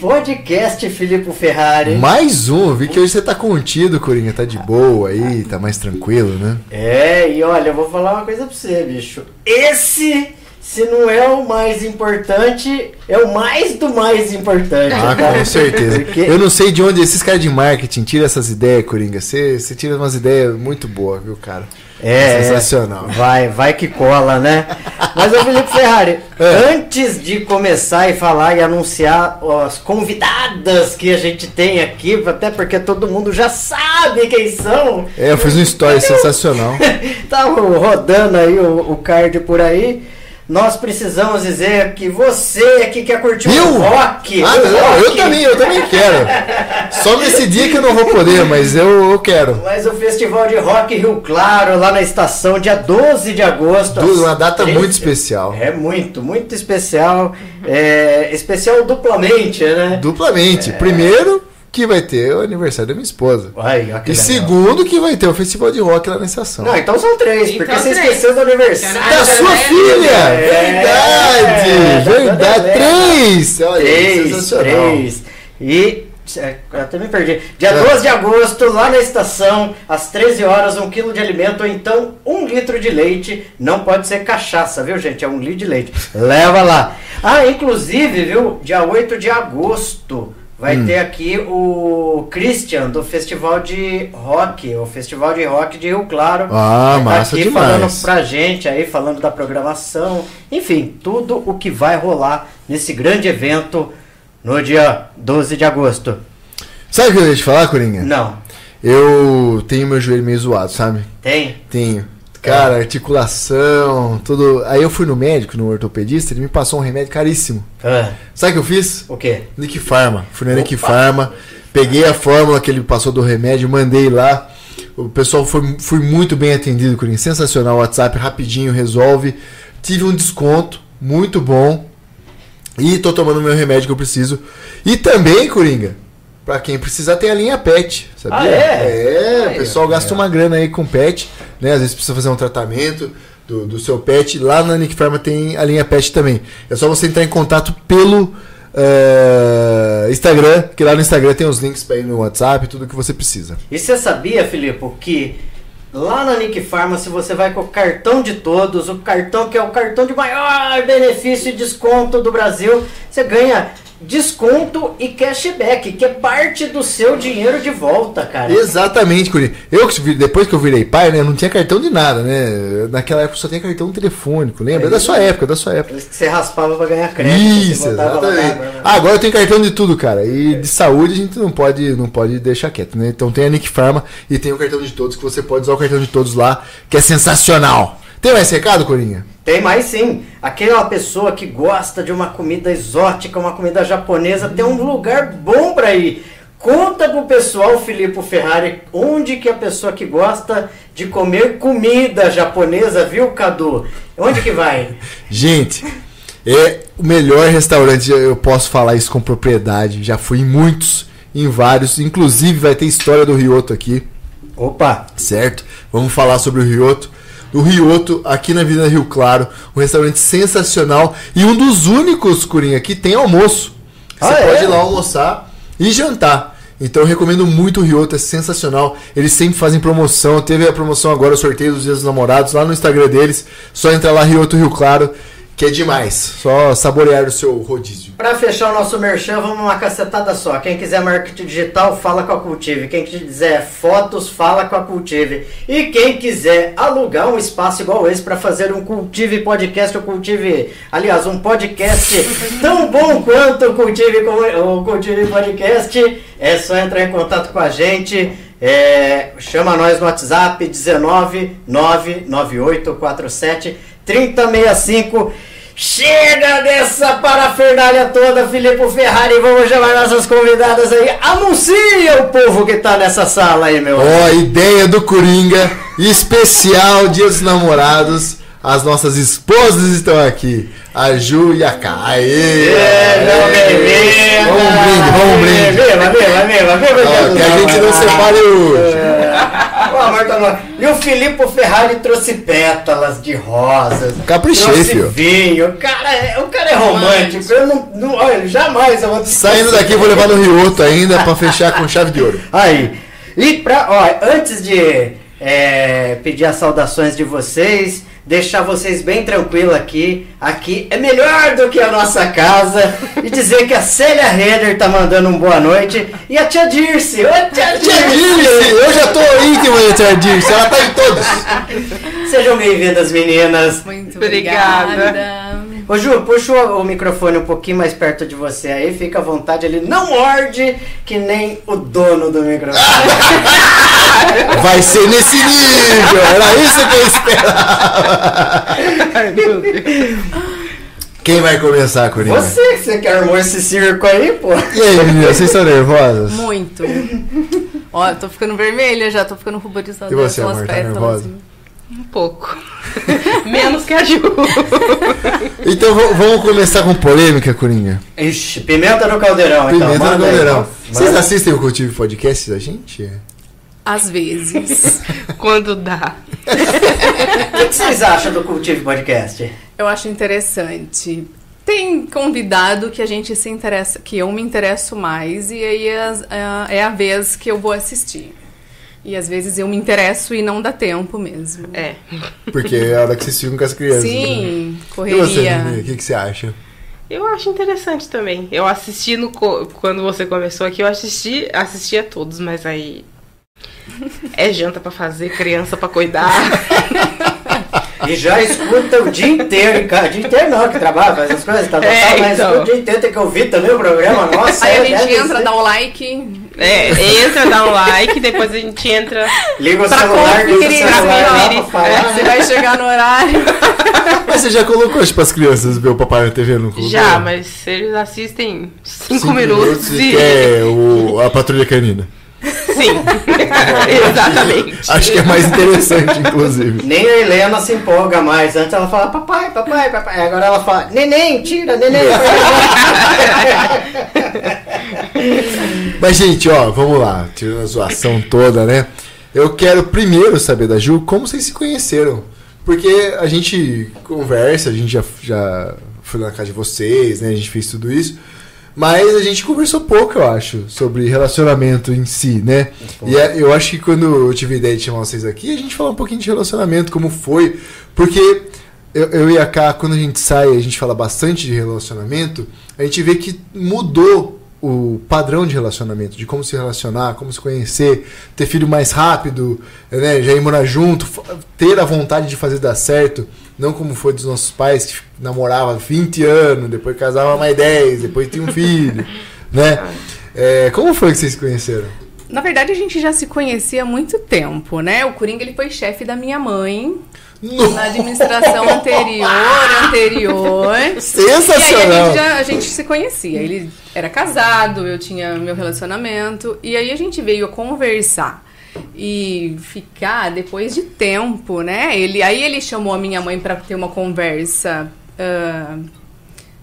Podcast, Filipe Ferrari. Mais um, vi que hoje você tá contido, Coringa, tá de boa aí, tá mais tranquilo, né? É, e olha, eu vou falar uma coisa pra você, bicho. Esse, se não é o mais importante, é o mais do mais importante. Ah, tá? com certeza. Porque- Eu não sei de onde esses caras de marketing tiram essas ideias, Coringa. Você tira umas ideias muito boas, viu, cara? É, Sensacional. Vai, vai que cola, né? Mas ô Felipe Ferrari, É. antes de começar e falar e anunciar as convidadas que a gente tem aqui, até porque todo mundo já sabe quem são. É, eu fiz uma história sensacional. Tá rodando aí o, o card por aí. Nós precisamos dizer que você que quer curtir Eu? o rock. Ah, o não, rock, eu também, eu também quero. Só nesse dia que eu não vou poder, mas eu, eu quero. Mas o Festival de Rock Rio Claro, lá na estação, dia 12 de agosto. Às uma data muito especial. É muito, muito especial. É, especial duplamente, né? Duplamente. Primeiro, que vai ter o aniversário da minha esposa. Ai, E legal. segundo, que vai ter o festival de rock lá na estação. Não, então são três, Então porque você três. esqueceu do aniversário. Ah, da sua é, filha! é, verdade! é, verdade! é, Três! Olha, Três, três. E. é, eu Até me perdi. Dia É. 12 de agosto, lá na estação, às 13 horas, um quilo de alimento, ou então um litro de leite. Não pode ser cachaça, viu, gente? É um litro de leite. Leva lá. Ah, inclusive, viu? Dia 8 de agosto. Vai Hum. ter aqui o Christian do Festival de Rock, o Festival de Rock de Rio Claro. Ah, tá massa aqui demais. falando pra gente aí, falando da programação, enfim, tudo o que vai rolar nesse grande evento no dia 12 de agosto. Sabe o que eu ia te falar, Coringa? Não, Eu tenho meu joelho meio zoado, sabe? tem? Tenho. Cara, articulação, tudo. Aí eu fui no médico, no ortopedista, ele me passou um remédio caríssimo. Ah, Sabe o que eu fiz? o quê? Nick Pharma. Fui na Nick Pharma, peguei a fórmula que ele passou do remédio, mandei lá. O pessoal foi, foi muito bem atendido, Coringa. Sensacional. O WhatsApp rapidinho resolve. Tive um desconto muito bom. E tô tomando o meu remédio que eu preciso. E também, Coringa, pra quem precisar, tem a linha PET. Sabia? Ah, é? É, o pessoal gasta uma grana aí com PET, né? Às vezes precisa fazer um tratamento do, do seu PET. Lá na Nick Pharma tem a linha PET também. É só você entrar em contato pelo eh, Instagram, que lá no Instagram tem os links pra ir no WhatsApp, tudo que você precisa. E você sabia, Filipe, que lá na Nick Pharma, se você vai com o cartão de todos, o cartão que é o cartão de maior benefício e desconto do Brasil, você ganha desconto e cashback, que é parte do seu dinheiro de volta, cara. Exatamente, Coringa. Eu, depois que eu virei pai, né, eu não tinha cartão de nada, né? Naquela época só tinha cartão telefônico, lembra? É da sua época, da sua época. Que você raspava pra ganhar crédito. Isso, botava lá, exatamente. né? Ah, agora eu tenho cartão de tudo, cara. E de saúde a gente não pode, não pode deixar quieto, né? Então tem a Nick Pharma e tem o cartão de todos, que você pode usar o cartão de todos lá, que é sensacional. Tem mais recado, Corinha? Tem mais sim. Aquela pessoa que gosta de uma comida exótica, uma comida japonesa, tem um lugar bom pra ir. Conta pro pessoal, Filipe Ferrari, onde que a pessoa que gosta de comer comida japonesa, viu, Cadu? Onde que vai? Gente, é o melhor restaurante, eu posso falar isso com propriedade. Já fui em muitos, em vários. Inclusive vai ter história do Rioto aqui. Opa! certo? Vamos falar sobre o Rioto. O Rioto, aqui na Avenida Rio Claro, um restaurante sensacional e um dos únicos, Curinha, que tem almoço. Você Ah, pode é? ir lá almoçar e jantar. Então eu recomendo muito o Rioto, é sensacional. Eles sempre fazem promoção. Teve a promoção agora, o sorteio dos Dias dos Namorados, lá no Instagram deles. Só entrar lá, Rioto Rio Claro, que é demais. Só saborear o seu rodízio. Pra fechar o nosso merchan, vamos uma cacetada só. Quem quiser marketing digital, fala com a Cultive. Quem quiser fotos, fala com a Cultive. E quem quiser alugar um espaço igual esse pra fazer um Cultive Podcast ou Cultive, aliás, um podcast tão bom quanto o Cultive, o Cultive Podcast, é só entrar em contato com a gente. É, chama nós no WhatsApp 19 99847 3065. Chega dessa parafernália toda, Filipe Ferrari. Vamos chamar nossas convidadas aí. Anuncia o povo que tá nessa sala aí, meu. Ó, a ideia do Coringa, especial Dia dos Namorados. As nossas esposas estão aqui, a Ju e a Cá. Aê! É, menino. Vamos brinde, vamos brinde. Viva, viva, viva. Ó, que a gente não separe hoje. E o Filippo Ferrari trouxe pétalas de rosas. Caprichei, trouxe filho. vinho. O cara, é, o cara é romântico. Eu não, não, olha, jamais eu vou Saindo daqui, eu vou levar no Rioto ainda pra fechar com chave de ouro. Aí. E pra, ó, antes de é, pedir as saudações de vocês, deixar vocês bem tranquilos aqui. Aqui é melhor do que a nossa casa. E dizer que a Célia Reder tá mandando um boa noite. E a tia Dirce. Ô, tia Tia Dirce, Dirce! eu já tô íntimo da Tia Dirce, ela tá em todos. Sejam bem-vindas, meninas. Muito Obrigada. obrigada. Ô Ju, puxa o, o microfone um pouquinho mais perto de você aí, fica à vontade, ele não morde que nem o dono do microfone. Vai ser nesse nível, era isso que eu esperava. Ai, meu Deus. Quem vai começar, Coringa? Você que você que armou esse circo aí, pô. E aí, meninas, vocês estão nervosas? Muito. Ó, eu tô ficando vermelha já, tô ficando ruborizada. E você, amor, tá nervosa? Um pouco. Menos que a Ju. Então vamos começar com polêmica, Coringa. Ixi, pimenta no caldeirão, então. Pimenta manda no aí. caldeirão. Vocês Manda. assistem o Cultivo Podcast da gente? Às vezes. Quando dá. O que vocês acham do Cultivo Podcast? Eu acho interessante. Tem convidado que a gente se interessa, que eu me interesso mais, e aí é, é a vez que eu vou assistir. E às vezes eu me interesso e não dá tempo mesmo. É. Porque é a hora que vocês ficam com as crianças. né? Sim, E você, correria. Nini, o que, que você acha? Eu acho interessante também. Eu assisti no. co- Quando você começou aqui, eu assisti, assisti a todos, mas aí. É janta pra fazer, criança pra cuidar. E já escuta o dia inteiro. O dia inteiro não, que trabalha, faz as coisas, tá, tá, É, tá, mas então. escuta o dia inteiro, tem que ouvir também o programa, nossa. Aí a é, gente entra, ser. dá o like. É, entra, dá um like, depois a gente entra. Liga o pra celular, liga o conferir, celular pra falar. Você vai chegar no horário. Mas você já colocou tipo, as crianças ver o papai na TV, não colocou? Já, mas eles assistem cinco, Cinco minutos, e quer o, a patrulha canina. Sim. Exatamente. Acho que é mais interessante, inclusive. Nem a Helena se empolga mais. Antes ela fala papai, papai, papai. Agora ela fala neném, tira, neném. Mas, gente, ó, vamos lá. Tirando a zoação toda, né? Eu quero primeiro saber da Ju como vocês se conheceram. Porque a gente conversa, a gente já, já foi na casa de vocês, né? A gente fez tudo isso. Mas a gente conversou pouco, eu acho, sobre relacionamento em si, né? E é- eu acho que quando eu tive a ideia de chamar vocês aqui, a gente falou um pouquinho de relacionamento, como foi. Porque eu, eu e a Ká, quando a gente sai, a gente fala bastante de relacionamento, a gente vê que mudou o padrão de relacionamento, de como se relacionar, como se conhecer, ter filho mais rápido, né, já ir morar junto, ter a vontade de fazer dar certo, não como foi dos nossos pais que namoravam 20 anos, depois casava mais 10, depois tinha um filho, né? É, como foi que vocês se conheceram? Na verdade, a gente já se conhecia há muito tempo, né? O Coringa ele foi chefe da minha mãe na administração anterior, anterior. E aí a Sensacional! gente, já, a gente se conhecia. Ele era casado, eu tinha meu relacionamento. E aí a gente veio conversar e ficar depois de tempo, né? Ele, aí ele chamou a minha mãe para ter uma conversa. ah,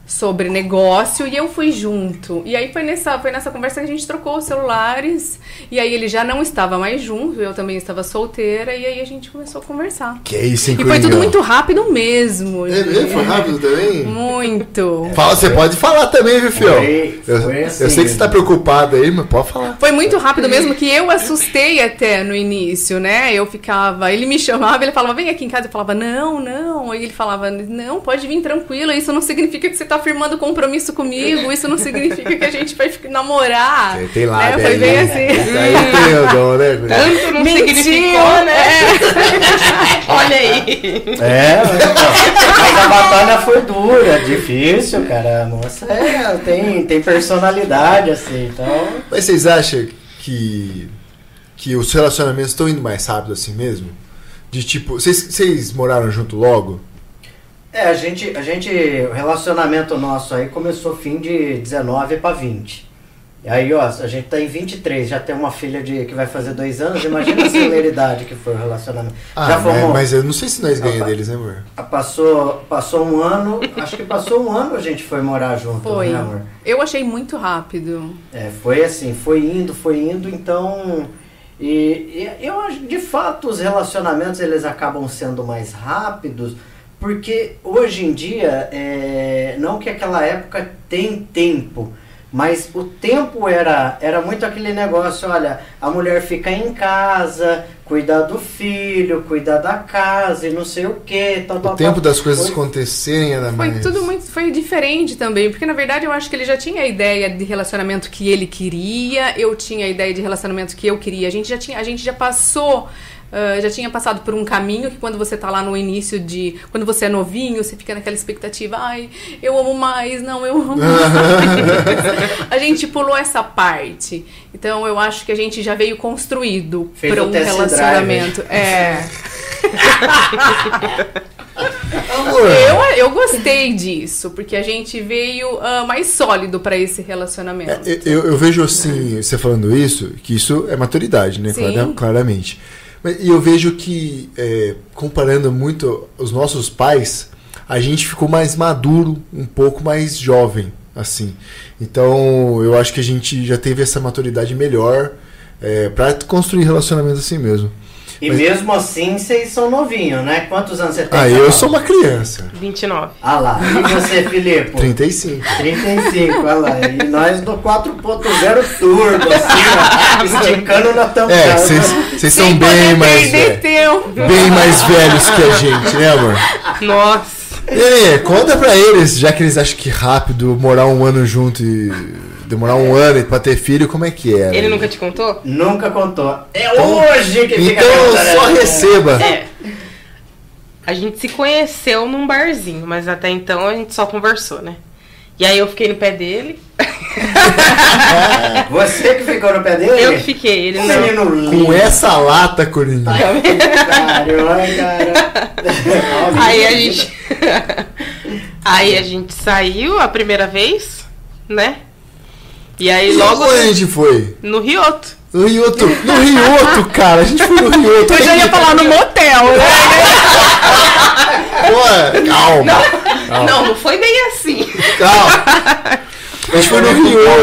sobre negócio e eu fui junto. E aí foi nessa, foi nessa conversa que a gente trocou os celulares. E aí ele já não estava mais junto, eu também estava solteira. E aí a gente começou a conversar. Que é isso, hein, E foi tudo muito rápido mesmo. É mesmo? Foi rápido também? Muito. Fala, você pode falar também, viu, Fiel? Foi- Eu, foi eu assim sei que você tá mesmo. preocupado aí, mas pode falar. Foi muito rápido mesmo que eu assustei até no início, né? Eu ficava, ele me chamava, ele falava, vem aqui em casa. Eu falava, não, não. Aí ele falava, não, pode vir tranquila. Isso não significa que você tá firmando compromisso comigo. Isso não significa que a gente vai ficar- namorar. Tem, tem lá, né? Foi bem assim. Aí tem o dom, né? Tanto não Mentiu, significou, né? Olha aí. É, mas, a batalha foi dura, difícil, cara. A moça é, tem, tem personalidade, assim, então. Mas vocês acham que, que os relacionamentos estão indo mais rápido assim mesmo? De tipo, vocês, vocês moraram junto logo? É, a gente, a gente, o relacionamento nosso aí começou fim de 19 para 20. E aí, ó, a gente tá em 23, já tem uma filha de, que vai fazer dois anos, imagina a celeridade que foi o relacionamento. Ah, já mas, fomos, mas eu não sei se nós ganhamos Ah, deles, né, amor? passou, passou um ano, acho que passou um ano a gente foi morar junto, Foi. né, amor? Eu achei muito rápido. É, foi assim, foi indo, foi indo, então E, e eu acho, de fato, os relacionamentos eles acabam sendo mais rápidos, porque hoje em dia, é, não que aquela época tem tempo, mas o tempo era, era muito aquele negócio, olha, a mulher fica em casa, cuidar do filho, cuidar da casa e não sei o que. Tal, O tal, tempo tal. das coisas Hoje- acontecerem era Foi mais. tudo muito foi diferente também, porque na verdade eu acho que ele já tinha a ideia de relacionamento que ele queria, eu tinha a ideia de relacionamento que eu queria. A gente já tinha, a gente já passou ah, já tinha passado por um caminho que quando você tá lá no início de. Quando você é novinho, você fica naquela expectativa, ai, eu amo mais, não, eu amo mais. a gente pulou essa parte. Então eu acho que a gente já veio construído para o um test drive. relacionamento. É. Eu, eu gostei disso, porque a gente veio ah, mais sólido pra esse relacionamento. É, Eu, eu vejo assim, você falando isso, que isso é maturidade, né? Sim. Clara- claramente. E eu vejo que, é, comparando muito os nossos pais, a gente ficou mais maduro, um pouco mais jovem, assim. Então, eu acho que a gente já teve essa maturidade melhor é, para construir relacionamentos assim mesmo. E Mas- mesmo assim, vocês são novinhos, né? Quantos anos você tem? Ah, eu sou uma criança. 29. Ah lá. E você, Filipe? 35. 35, olha lá. E nós do 4.0 turbo, assim, ó, esticando na tampão. É, vocês são bem mais, perder ve- tempo. bem mais velhos que a gente, né, amor? Nossa. E aí, conta pra eles, já que eles acham que rápido morar um ano junto e demorar um ano pra ter filho, como é que é? Ele nunca te contou? Nunca contou. É hoje que fica Então contando só essa- receba. É. A gente se conheceu num barzinho, mas até então a gente só conversou, né? E aí eu fiquei no pé dele. Você que ficou no pé dele? Eu que fiquei, ele não. menino lindo. Com essa lata, Coringa. Caralho, ai, cara. Aí a gente. aí a gente saiu a primeira vez, né? E aí logo Logo a gente foi. no Rioto. No Rioto. No Rioto, cara. A gente foi no Rioto. Eu já ia falar no motel, né? Pô, calma. Não, não foi bem assim. Calma. Gente foi no cara.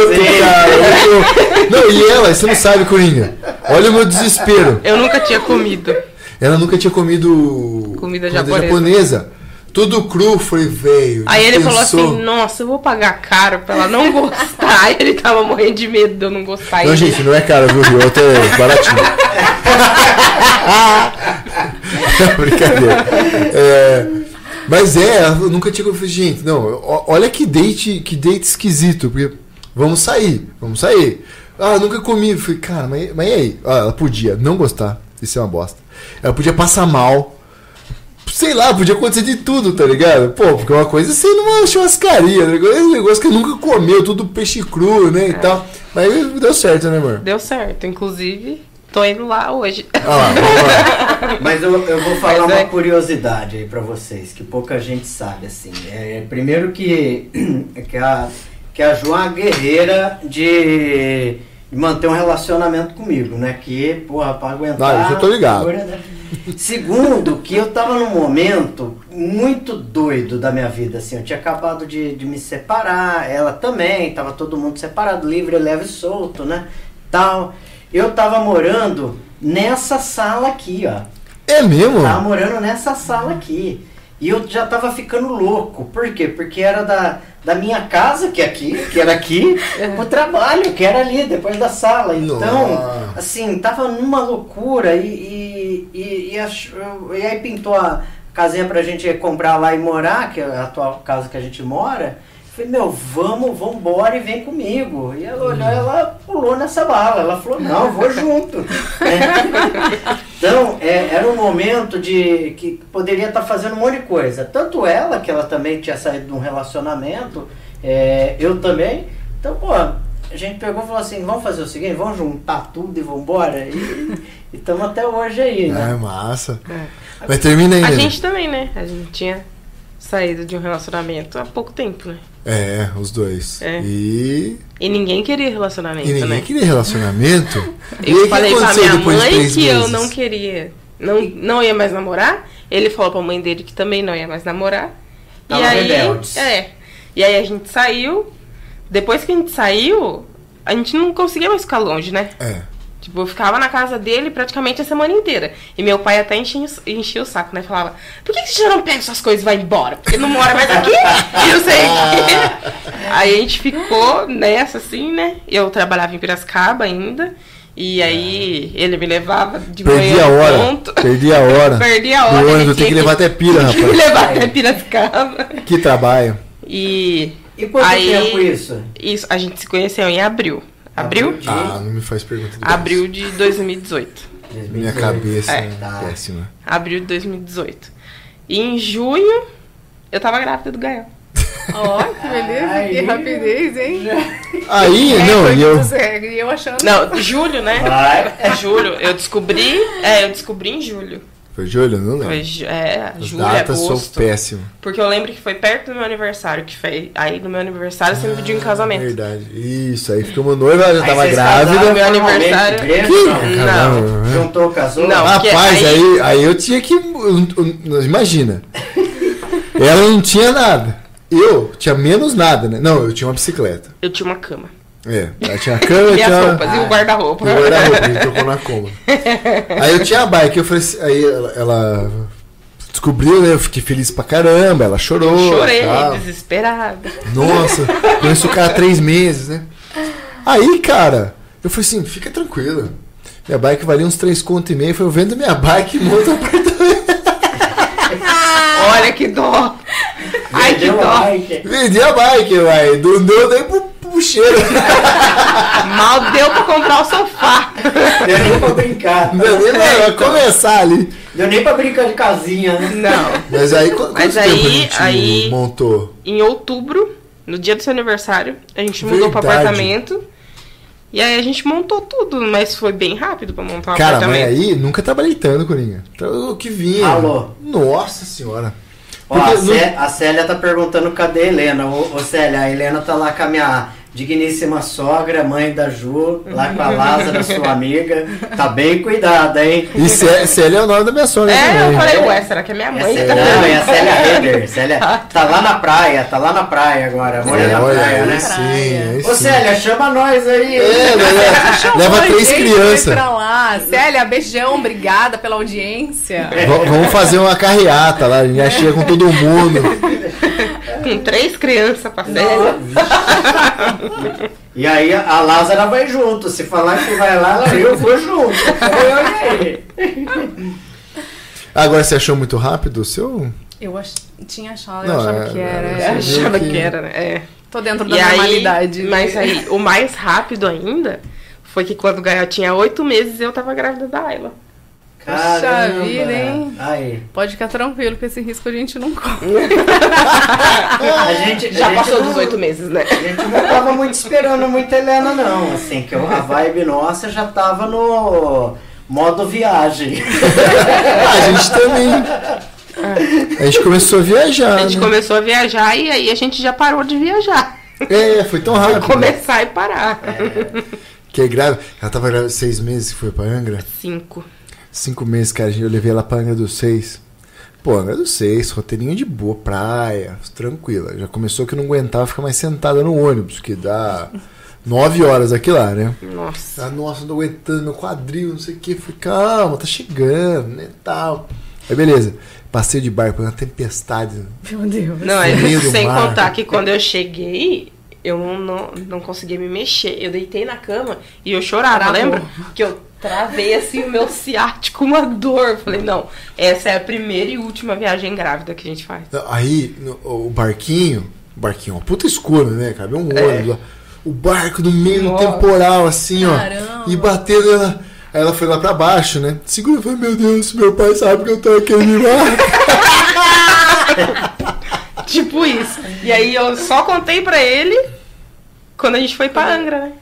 Eu- Não, e ela, você não sabe, Coringa. Olha o meu desespero. Eu nunca tinha comido. Ela nunca tinha comido Comida japonesa. japonesa. Tudo cru, foi velho. Aí ele falou dispensou. assim, nossa, eu vou pagar caro pra ela não gostar. Aí ele tava morrendo de medo de eu não gostar. Não, gente, não é caro, viu? Rioto é baratinho. Brincadeira. É, mas é, eu nunca tinha falei, gente, não, olha que date, que date esquisito, porque vamos sair, vamos sair. Ah, nunca comi. Eu Falei, cara, mas, mas e aí? Ah, ela podia não gostar, isso é uma bosta. Ela podia passar mal. Sei lá, podia acontecer de tudo, tá ligado? Pô, porque uma coisa é ser numa churrascaria, né? é um negócio que nunca comeu, tudo peixe cru, né? E tal. Mas deu certo, né, amor? Deu certo. Inclusive, tô indo lá hoje. Ah. Mas eu, eu vou falar Mas uma é. curiosidade aí pra vocês, que pouca gente sabe, assim. É, primeiro que, que, a, que a João é uma guerreira de, de manter um relacionamento comigo, né? Que, porra, pra aguentar... Ah, isso eu tô ligado. né? Segundo, que eu tava num momento muito doido da minha vida, assim. Eu tinha acabado de, de me separar, ela também, tava todo mundo separado, livre, leve e solto, né? Tal. Eu tava morando nessa sala aqui, ó. É mesmo? Tava morando nessa sala aqui. E eu já tava ficando louco. Por quê? Porque era da, da minha casa, que é aqui, que era aqui, pro trabalho, que era ali, depois da sala. Então, Nossa. assim, tava numa loucura e, e, e, e, ach- e aí pintou a casinha pra gente comprar lá e morar, que é a atual casa que a gente mora. Falei, meu, vamos, vamos embora e vem comigo. E ela olhou, ela pulou nessa bala. Ela falou, não, eu vou junto. É. Então, é, era um momento de que poderia estar fazendo um monte de coisa. Tanto ela, que ela também tinha saído de um relacionamento, é, eu também. Então, pô, a gente pegou e falou assim, vamos fazer o seguinte, vamos juntar tudo e vamos embora. E estamos até hoje aí, É né? massa. Mas termina aí, A né? gente também, né? A gente tinha saído de um relacionamento há pouco tempo, né? É, os dois. É. E... E ninguém queria relacionamento, e ninguém né? queria relacionamento. e Eu o que falei pra minha mãe que eu meses? não queria, não, não ia mais namorar. Ele falou pra mãe dele que também não ia mais namorar. Tava e aí, rebeldes. é. E aí a gente saiu. Depois que a gente saiu, a gente não conseguia mais ficar longe, né? É. Tipo, eu ficava na casa dele praticamente a semana inteira. E meu pai até enchia, enchia o saco, né? Falava, por que, que você já não pega suas coisas e vai embora? Porque não mora mais aqui? E eu sei o quê. Aí a gente ficou nessa, assim, né? Eu trabalhava em Piracicaba ainda. E aí ele me levava de Perdi manhã a hora. Perdi a hora. Perdi a Do hora. ônibus, ele eu tenho que tinha levar até pira, tinha que me rapaz. levar até Piracicaba. Que trabalho. E E quanto Aí- tempo isso? isso, a gente se conheceu em abril. Abril? De- Ah, não me faz pergunta. de Abril de 2018. Minha cabeça É. é péssima. Abril de 2018. E em junho, eu tava grávida do Gael. Ó, que beleza, Aí. que rapidez, hein? Aí, É, não, e eu. E eu achando. Não, julho, né? Vai. É julho. Eu descobri. É, eu descobri em julho. Foi Júlio? Não lembro. Foi, ju- é, As julho, datas são agosto. péssimas. Porque eu lembro que foi perto do meu aniversário, que foi. Aí no meu aniversário você me pediu em casamento. Verdade. Isso, aí ficamos noiva, ela já Aí tava grávida. casaram Meu aniversário- Que? não. Caramba, né? Juntou, casou? Não. Rapaz, aí- aí... Aí, eu tinha que. Imagina. Ela não tinha nada. Eu tinha menos nada, né? Não, eu tinha uma bicicleta. Eu tinha uma cama. É, ela tinha a cama, E as tinha. roupas, e o guarda-roupa. E o guarda-roupa, a gente trocou na cômoda. Aí eu tinha a bike, eu falei assim, aí ela, ela descobriu, né? Eu fiquei feliz pra caramba, ela chorou. Eu chorei, tal. desesperada. Nossa, conheço o cara há três meses, né? Aí, cara, eu falei assim, fica tranquila. Minha bike valia uns três conto e meio, foi eu vendo minha bike e monto um apartamento. Olha que dó. Ai, que a dó. Vendi a bike, vai. Não deu nem pro, pro cheiro. Mal deu pra comprar o sofá. Deu nem pra brincar. Não deu nem pra começar ali. Deu nem pra brincar de casinha, né? Não. Mas aí, qu- Mas quanto aí- tempo a gente aí- montou? Em outubro, no dia do seu aniversário, a gente mudou pro Verdade. apartamento. E aí a gente montou tudo, mas foi bem rápido pra montar o Cara, mas apartamento. aí nunca trabalhei tanto, Coringa. Então, O que vinha. Alô? Nossa senhora. Ó, a, não- Cé- a Célia tá perguntando cadê a Helena. Ô, ô Célia, a Helena tá lá com a minha digníssima sogra, mãe da Ju, lá com a Lázara, sua amiga. Tá bem cuidada, hein? E Cé- Célia é o nome da minha sogra É, também. eu falei, ué, será que é minha É mãe? Célia, não, é a Célia Reder. Célia tá lá na praia, tá lá na praia agora. Mora É, na olha, praia, aí né? sim, aí Ô sim. Célia, chama nós aí. É, leva, leva Oi, três crianças. pra lá. Célia, beijão, obrigada pela audiência. É. V- vamos fazer uma carreata lá, a gente já chega com todo mundo. Com três crianças pra Célia. E aí a Lázara vai junto. Se falar que vai lá, eu vou junto. Olha aí. Agora você achou muito rápido o seu? Eu ach... tinha achado, Não, eu achava é- que era. é-. Eu achava que- que era, né? É. Tô dentro da E aí, normalidade. mas aí, o mais rápido ainda foi que quando o Gael tinha oito meses, eu tava grávida da Ayla. Puxa vida, hein? Aí. Pode ficar tranquilo que esse risco a gente não corre. A gente Já a gente passou dos oito meses, né? A gente não tava muito esperando muita Helena, não. Assim, que a vibe nossa já tava no modo viagem. Ah, a gente também. A gente começou a viajar. A gente né? começou a viajar e aí a gente já parou de viajar. É, foi tão rápido. Começar e parar. Que é grávida. Ela tava grávida seis meses que foi pra Angra. Cinco. Cinco meses, cara. Eu levei ela pra Angra dos Seis. Pô, Angra dos Seis, roteirinho de boa, praia, tranquila. Já começou que eu não aguentava ficar mais sentada no ônibus, que dá nove horas aqui lá, né? Nossa. Ah, nossa, não tô aguentando meu quadril, não sei o que. Falei, calma, tá chegando, né, tal. Aí, beleza. Passeio de barco, uma tempestade. Meu Deus. Não, é, sem mar. contar que quando eu cheguei, eu não, não, não conseguia me mexer. Eu deitei na cama e eu chorava, Travou. lembra? Que eu travei assim o meu ciático, uma dor. Falei, não, essa é a primeira e última viagem grávida que a gente faz. Aí, no- o barquinho, o barquinho, uma puta escuro, né, cara? Um ônibus lá. O barco no meio do Nossa. temporal, assim, ó. Caramba. E batendo ela. Aí ela foi lá pra baixo, né? Segura e falei, meu Deus, meu pai sabe que eu tô aqui no mar. Tipo isso. E aí eu só contei pra ele quando a gente foi pra Angra, né?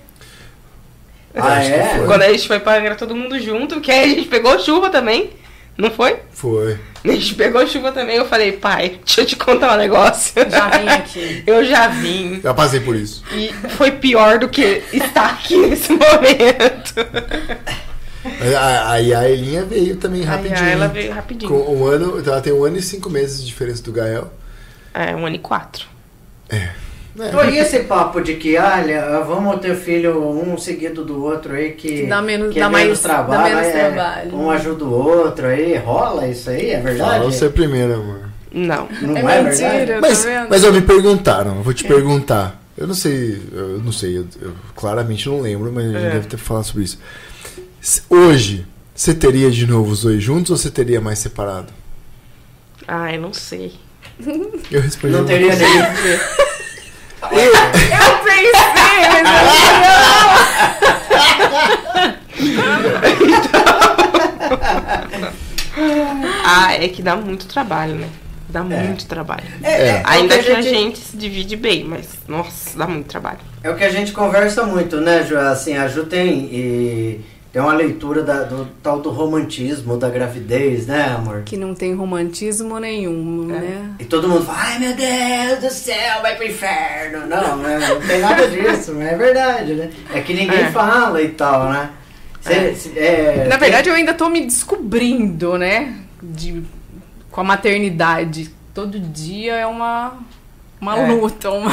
Ah, Acho que é? foi. Quando a gente foi pra Angra todo mundo junto, que aí a gente pegou chuva também. Não foi? Foi. A gente pegou chuva também. Eu falei, pai, deixa eu te contar um negócio. Já vim aqui. Eu já vim. Já passei por isso. E foi pior do que estar aqui nesse momento. Aí a, a Elinha veio também rapidinho. Aí ela veio rapidinho. Com um ano, então ela tem um ano e cinco meses de diferença do Gael. É, um ano e quatro. É. Então, e esse papo de que, olha, vamos ter filho um seguido do outro aí que, Dá menos- que dá é menos mais- dá trabalho, menos é, trabalho. um ajuda o outro aí, rola isso aí, é verdade? Fala você primeiro, amor. Não. Não É é, mentira. verdade? Mas, tá vendo? mas ó, me perguntaram, eu vou te perguntar. Eu não sei, eu não sei, eu, eu claramente não lembro, mas a gente É. deve ter falado sobre isso. Hoje, você teria de novo os dois juntos ou você teria mais separado? Ah, eu não sei. Eu respondi. Não teria nem. Eu pensei, Ah, é que dá muito trabalho, né? Dá muito trabalho. É, é, Ainda é o que a gente- gente se divide bem, mas, nossa, dá muito trabalho. É o que a gente conversa muito, né, Ju? Assim, a Ju tem, e, tem uma leitura da- do tal do romantismo da gravidez, né, amor? Que não tem romantismo nenhum, né? E todo mundo fala, ai meu Deus do céu, vai pro inferno. Não, né, não tem nada disso, mas é verdade, né? É que ninguém É. fala e tal, né? Cê- cê- é, Na tem- verdade, eu ainda tô me descobrindo, né? De, com a maternidade. Todo dia é uma, uma É. luta, uma...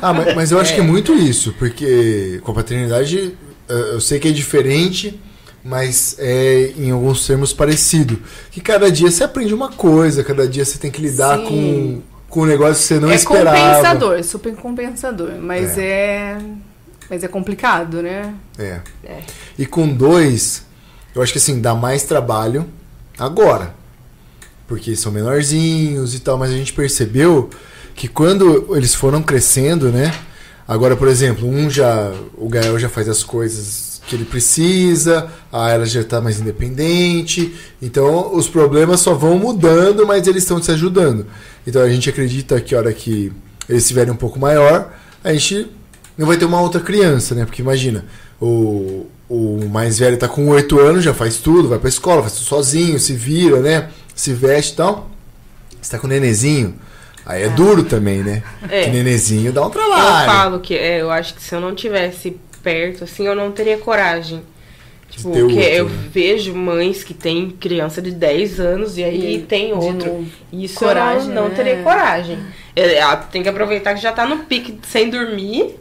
Ah, mas, mas eu acho que é muito isso, porque com a paternidade eu sei que é diferente, mas é em alguns termos parecido. Que cada dia você aprende uma coisa, cada dia você tem que lidar com, Sim. com um negócio que você não é esperava. compensador, super compensador. Mas é. Mas é complicado, né? É. É. E com dois, eu acho que assim, dá mais trabalho agora. Porque são menorzinhos e tal, mas a gente percebeu que quando eles foram crescendo, né? Agora, por exemplo, um já. O Gael já faz as coisas que ele precisa, a ela já tá mais independente. Então os problemas só vão mudando, mas eles estão se ajudando. Então a gente acredita que a hora que eles estiverem um pouco maior, a gente não vai ter uma outra criança, né? Porque imagina, o, o mais velho tá com 8 anos, já faz tudo, vai pra escola, faz tudo sozinho, se vira, né? Se veste e tal. Você tá com o nenezinho, aí é duro também, né? É. Que nenezinho dá um Eu trabalho. falo que é, eu acho que se eu não tivesse perto, assim, eu não teria coragem. Tipo, porque outro, eu né? vejo mães que têm criança de 10 anos e aí E tem outro. Isso Coragem, eu não, não né? teria coragem. É, Ela tem que aproveitar que já tá no pique sem dormir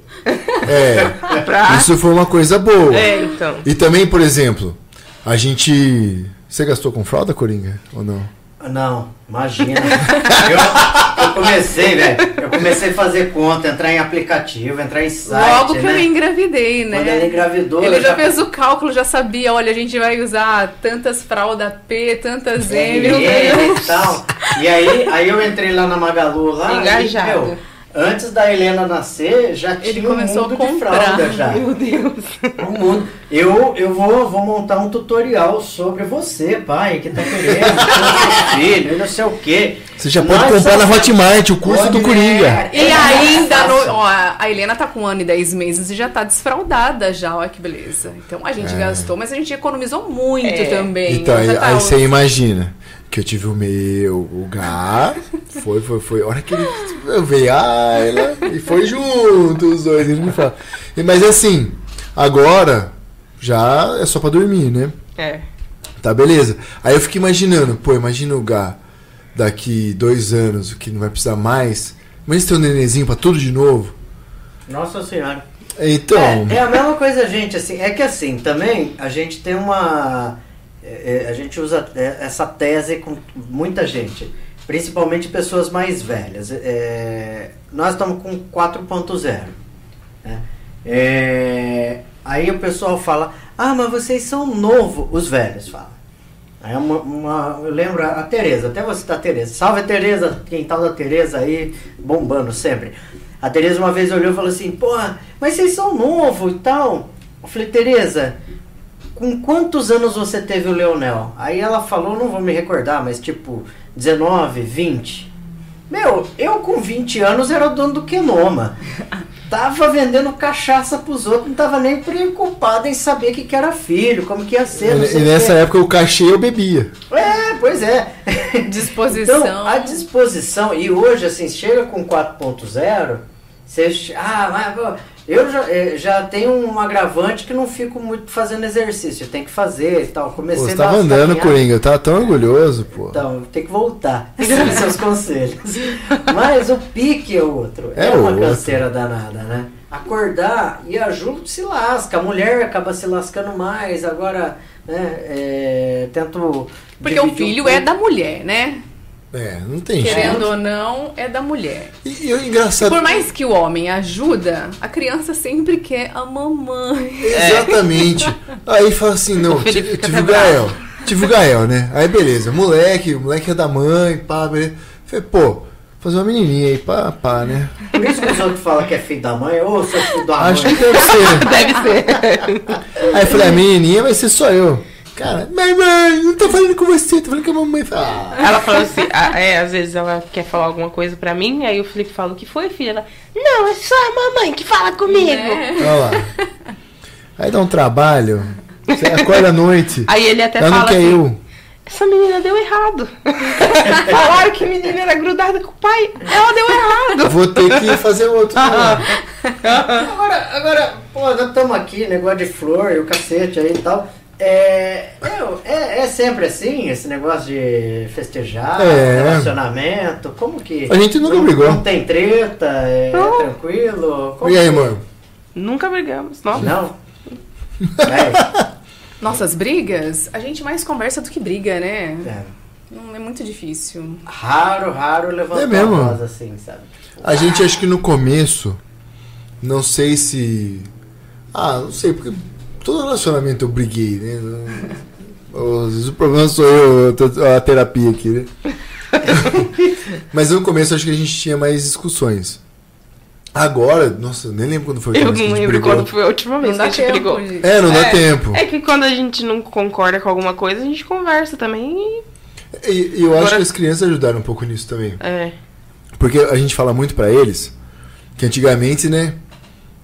É, pra. isso foi uma coisa boa. É, então. E também, por exemplo, a gente. Você gastou com fralda, Coringa? Ou não? Não, imagina. eu, eu comecei, velho. Eu comecei a fazer conta, entrar em aplicativo, entrar em site. Logo que né? eu engravidei, né? Quando ela engravidou, Ele eu já fez o cálculo, já sabia, olha, a gente vai usar tantas fraldas P, tantas M. e tal. E aí, aí eu entrei lá na Magalu lá. Engajado. E, meu, antes da Helena nascer, já Ele tinha começou um mundo a comprar. de fralda já. Meu Deus. Um mundo. Eu, eu vou, vou montar um tutorial sobre você, pai, que tá querendo filho não sei o quê. Você já pode Nós comprar na Hotmart o curso do Coringa. E É ainda, no, ó, a Helena tá com um ano e dez meses e já tá desfraldada já, olha que beleza. Então a gente gastou, mas a gente economizou muito É. também. Então, aí, tá aí você imagina que eu tive o meu, o Gá, foi, foi, foi. A hora que ele eu veio a Ayla e foi junto os dois, ele me fala. E, Mas assim, agora já é só pra dormir, né? É. Tá, beleza. Aí eu fico imaginando, pô, imagina o Gá daqui dois anos, que não vai precisar mais. Imagina ter um nenenzinho pra tudo de novo. Nossa senhora. Então, É, é a mesma coisa, gente. Assim, é que assim, também a gente tem uma. É, é, a gente usa é, essa tese com muita gente, principalmente pessoas mais velhas. É, nós estamos com 4.0. Né? É, aí o pessoal fala: Ah, mas vocês são novo, os velhos falam. Aí uma, uma- eu lembro a Tereza, até você tá Tereza. Salve Tereza, quem tal da Tereza aí, bombando sempre. A Tereza uma vez olhou e falou assim, porra, mas vocês são novos e tal. Eu falei, Tereza, com quantos anos você teve o Leonel? Aí ela falou, não vou me recordar, mas tipo, 19, 20. Meu, eu com 20 anos era o dono do Kenoma. Tava vendendo cachaça pros outros, não tava nem preocupado em saber o que, que era filho, como que ia ser. não e, e nessa quê. época o cachê eu bebia. É, pois é. Disposição. Então, a disposição, e hoje, assim, chega com 4.0, você. Ah, mas, Eu já, eh, já tenho um agravante que não fico muito fazendo exercício. Tem que fazer e tal. Pô, Comecei você a dar tava andando. Coringa. Eu tava tão orgulhoso, pô. Então, tem que voltar. Seus conselhos. Mas o pique é outro. É, É uma outro. canseira danada, né? Acordar e a Ju se lasca. A mulher acaba se lascando mais. Agora, né? é, tento. Porque o um filho pouco. é da mulher, né? É, não tem Querendo jeito. ou não, é da mulher. E, e o engraçado. Por mais que o homem ajuda, a criança sempre quer a mamãe. Exatamente. Aí fala assim, não, O tive, o Gael. Tive o Gael, né? Aí beleza, moleque, o moleque é da mãe, pá, beleza. Falei, pô, fazer uma menininha aí, pá, pá, né? Por isso que os outros falam que é filho da mãe. Ou sou filho da Acho mãe. que deve ser. Deve ser. Aí eu falei, a menininha vai ser só eu. Cara, mas mãe, não tô falando com você, tô falando com a mamãe. Fala, ah, Ela falou assim, ah, é, às vezes ela quer falar alguma coisa pra mim, aí o Felipe fala, o que foi, filha? Ela, não, é só a mamãe que fala comigo. Né? olha lá. Aí dá um trabalho. Você acorda à noite. Aí ele até Ela não fala quer assim, eu. essa menina deu errado. Falaram que a menina era grudada com o pai, ela deu errado. Vou ter que fazer outro. Agora, agora, pô, nós estamos aqui, negócio de flor e o cacete aí e tal. É, eu- é, é sempre assim, esse negócio de festejar, É. relacionamento, como que... A gente nunca não, brigou. Não tem treta, é, Não. tranquilo? Como E aí, mano? Nunca brigamos, não. Não? É, Nossas brigas, a gente mais conversa do que briga, né? é. Não é muito difícil. Raro, raro levantar É mesmo? a voz assim, sabe? A gente acho que no começo, não sei se. Ah, não sei, porque todo relacionamento eu briguei, né? Não- Às vezes o problema sou eu, eu a terapia aqui, né? Mas no começo acho que a gente tinha mais discussões. Agora, nossa, eu nem lembro quando foi a Eu última vez não que a gente lembro brigou. quando foi a última vez Não que a dá gente tempo. brigou. gente. É, não dá É, tempo. É que quando a gente não concorda com alguma coisa, a gente conversa também e... E, eu acho Agora- que as crianças ajudaram um pouco nisso também. É. Porque a gente fala muito pra eles que antigamente, né?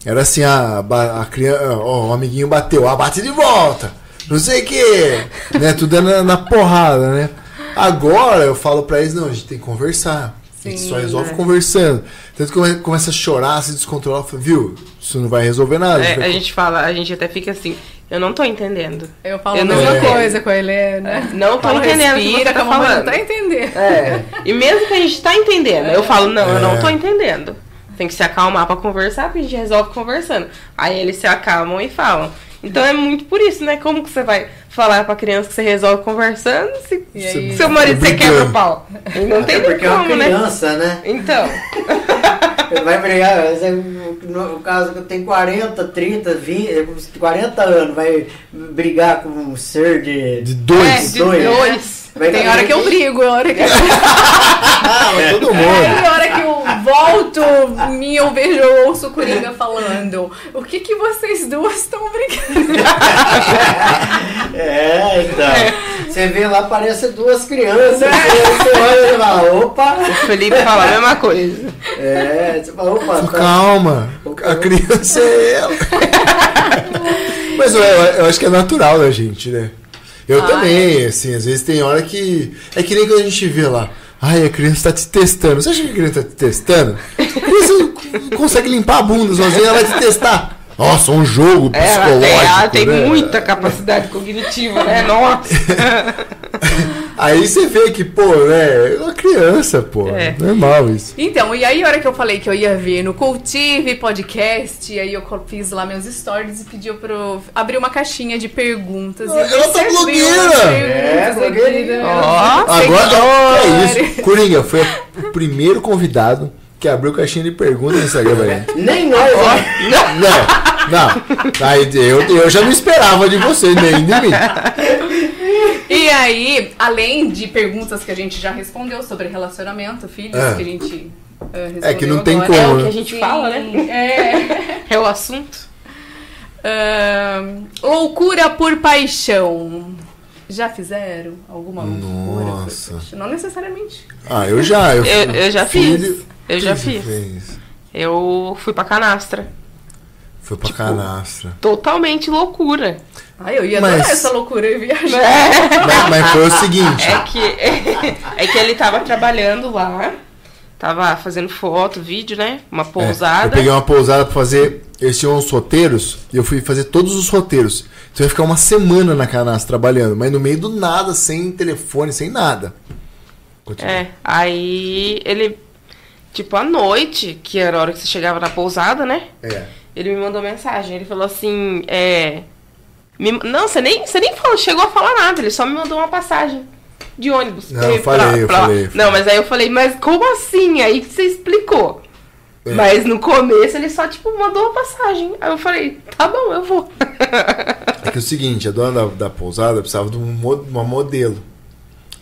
Era assim, a, ba- a criança, ó, o amiguinho bateu, ah, bate de volta. Não sei o que, né? Tudo é na, na porrada, né? Agora eu falo pra eles, não, a gente tem que conversar. a gente Sim, só resolve né? conversando. Tanto que come- começa a chorar, se descontrolar, viu? Isso não vai resolver nada. É, vai a gente fala, a gente até fica assim, eu não tô entendendo. Eu falo Eu a mesma coisa com a Helena. Não tô Falo, entendendo o que respira, você tá a falando. não tá entendendo. É, E mesmo que a gente tá entendendo, eu falo, não, eu É. não tô entendendo. Tem que se acalmar pra conversar, porque a gente resolve conversando. Aí eles se acalmam e falam. Então é muito por isso, né? Como que você vai falar pra criança que você resolve conversando se aí? seu marido você Brigando. quebra o pau? E não até tem porque é uma como, né? criança, né? Então, Vai brigar, mas é, no caso que eu tenho 40, 30, 20, 40 anos, vai brigar com um ser de. De dois. é, de dois. dois. Vai Tem hora que eu brigo, hora que... Ah, mas todo mundo. Eu volto, me eu vejo, eu ouço o Coringa falando. O que que vocês duas estão brigando? É, então. Você vê lá, parece duas crianças. Você, você olha e fala, opa! O Felipe fala a mesma coisa. É, você fala, opa, tá. Calma, a criança é ela. Mas eu, eu acho que é natural da gente, né? Eu Ah, também, assim, às vezes tem hora que. É que nem quando a gente vê lá. Ai, a criança tá te testando. Você acha que a criança tá te testando? A criança não consegue limpar a bunda sozinha, ela vai te testar. Nossa, um jogo É, Ela psicológico. tem, ela tem né? muita capacidade cognitiva, né? Nossa. Aí você vê que, pô, né? É uma criança, pô. É. Normal isso. Então, e aí a hora que eu falei que eu ia ver no Cultive Podcast, aí eu fiz lá meus stories e pediu pra eu abrir uma caixinha de perguntas. E eu Ela tá blogueira! É, da- Ó, Agora, é isso. Coringa foi o primeiro convidado que abriu caixinha de perguntas no Instagram pra. Nem nós, né? Não, não. Aí eu, eu já não esperava de você, nem de mim. E aí, além de perguntas que a gente já respondeu sobre relacionamento, filhos, É. que a gente eh, respondeu É que não tem agora. é como, o que né? a gente fala, né? É. É o assunto. Ahn, loucura por paixão. Já fizeram alguma loucura Nossa. Não necessariamente. Ah, eu já. Eu, Eu, eu já filho- fiz. Eu já fiz. fez? Eu fui pra canastra. Foi pra Tipo, canastra. Totalmente loucura. Ai, eu ia Mas- adorar essa loucura e viajar. Mas, mas foi o seguinte. É que, é que ele tava trabalhando lá. Tava fazendo foto, vídeo, né? Uma É, pousada. eu peguei uma pousada pra fazer. Eles tinham uns roteiros e eu fui fazer todos os roteiros. Então eu ia ficar uma semana na canastra trabalhando, mas no meio do nada, sem telefone, sem nada. Continua. É, aí ele, tipo, à noite, que era a hora que você chegava na pousada, né? É. Ele me mandou mensagem. Ele falou assim: é. me- não, você nem, você nem falou, chegou a falar nada, ele só me mandou uma passagem de ônibus. Não, eu falei, eu lá. falei. Não, mas aí eu falei, mas como assim? Aí você explicou. É. Mas no começo ele só, tipo, mandou uma passagem. Aí eu falei, tá bom, eu vou. É que é o seguinte, a dona da, da pousada precisava de um uma modelo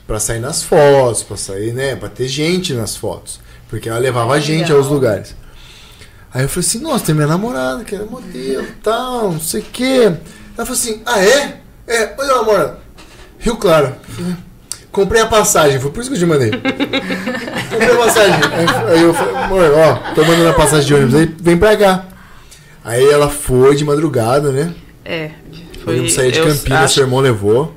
pra sair nas fotos, pra sair, né, pra ter gente nas fotos, porque ela levava a gente aos lugares. Aí eu falei assim, nossa, tem minha namorada que era modelo, tal, não sei o quê. Ela falou assim, ah é? É, olha namorada. Rio Claro. Comprei a passagem, foi por isso que eu te mandei. Comprei a passagem. Aí, eu falei, amor, ó, tô mandando a passagem de ônibus aí, vem pra cá. Aí ela foi de madrugada, né? É. Foi, sair de Campinas, acho- seu irmão levou.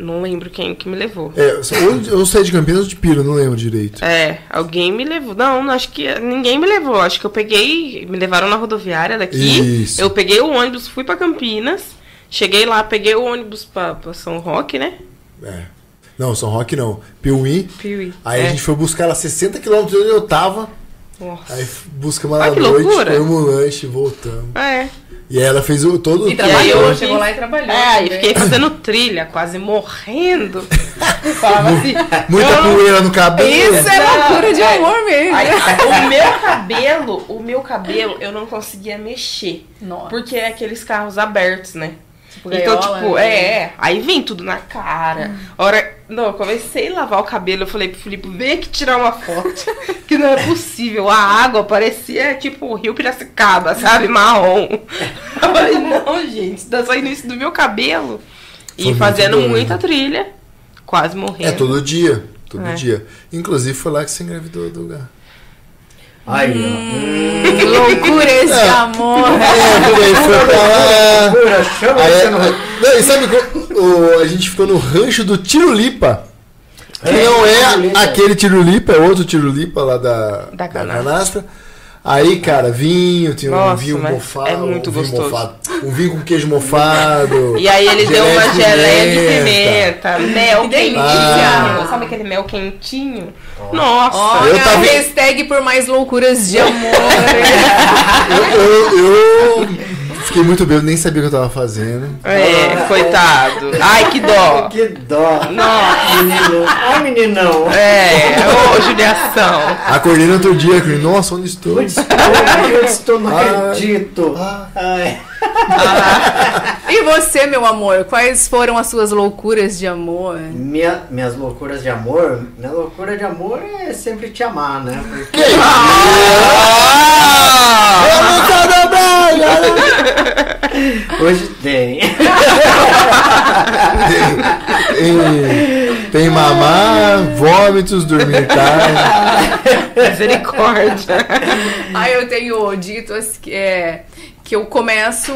Não lembro quem que me levou. É, ou eu saí de Campinas ou de Piro, não lembro direito. É, alguém me levou. Não, não, acho que ninguém me levou. Acho que eu peguei. Me levaram na rodoviária daqui. Isso. Eu peguei o ônibus, fui pra Campinas. Cheguei lá, peguei o ônibus pra, pra São Roque, né? É. Não, São Roque não. Piuí. Piuí. Aí é. a gente foi buscar ela 60 quilômetros de onde eu tava. Nossa. Aí buscamos ela Ah, à noite, comemos um lanche, voltamos. É. E aí ela fez o todo E trabalhou, chegou lá e trabalhou. É, aí também. fiquei fazendo trilha, quase morrendo. Falava assim. Muita eu poeira no cabelo. Isso é loucura de é. amor mesmo. Aí, o meu cabelo, o meu cabelo, eu não conseguia mexer. Nossa. Porque é aqueles carros abertos, né? Tipo, então, gaiola, tipo, né? é, é. Aí vem tudo na cara. A Hora, não, eu comecei a lavar o cabelo. Eu falei pro Felipe, vem aqui tirar uma foto. que não é possível. A água parecia tipo o Rio Piracicaba, sabe? Marrom. Eu falei, não, gente, tá saindo isso do meu cabelo. Foi E fazendo doido. muita trilha. Quase morrendo. É todo dia. Todo É. dia. Inclusive foi lá que você engravidou do lugar. Aí, ó. Hum, Loucura esse É. amor. É, loucura, chama Aí, você no... não, e sabe o, a gente ficou no rancho do Tirulipa. Que É, não é Tirulipa. aquele Tirulipa, é outro Tirulipa lá da, Da canastra. canastra. Aí, cara, vinho, tinha um Nossa, vinho mas mofado. é muito um vinho gostoso. mofado, um vinho com queijo mofado. E aí ele deu uma geleia de pimenta, mel quentinho. Sabe aquele mel quentinho? Nossa. Olha, Eu tava- hashtag por mais loucuras de amor. Eu, eu, eu fiquei muito bem, eu nem sabia o que eu tava fazendo. É, coitado. Ai, que dó. Que dó. Nossa. Menino. Ai, meninão. É, ô judiação. Acordei no outro dia, falei, nossa, onde estou? Onde estou? Onde estou? Não Ah. acredito. Ah. E você, meu amor, quais foram as suas loucuras de amor? Minha, minhas loucuras de amor, minha loucura de amor é sempre te amar, né? Porque Vamos cada praia! hoje tem. Tem, tem mamar, vômitos, dormir tarde. Misericórdia. Ah, eu tenho dito as que, é, que eu começo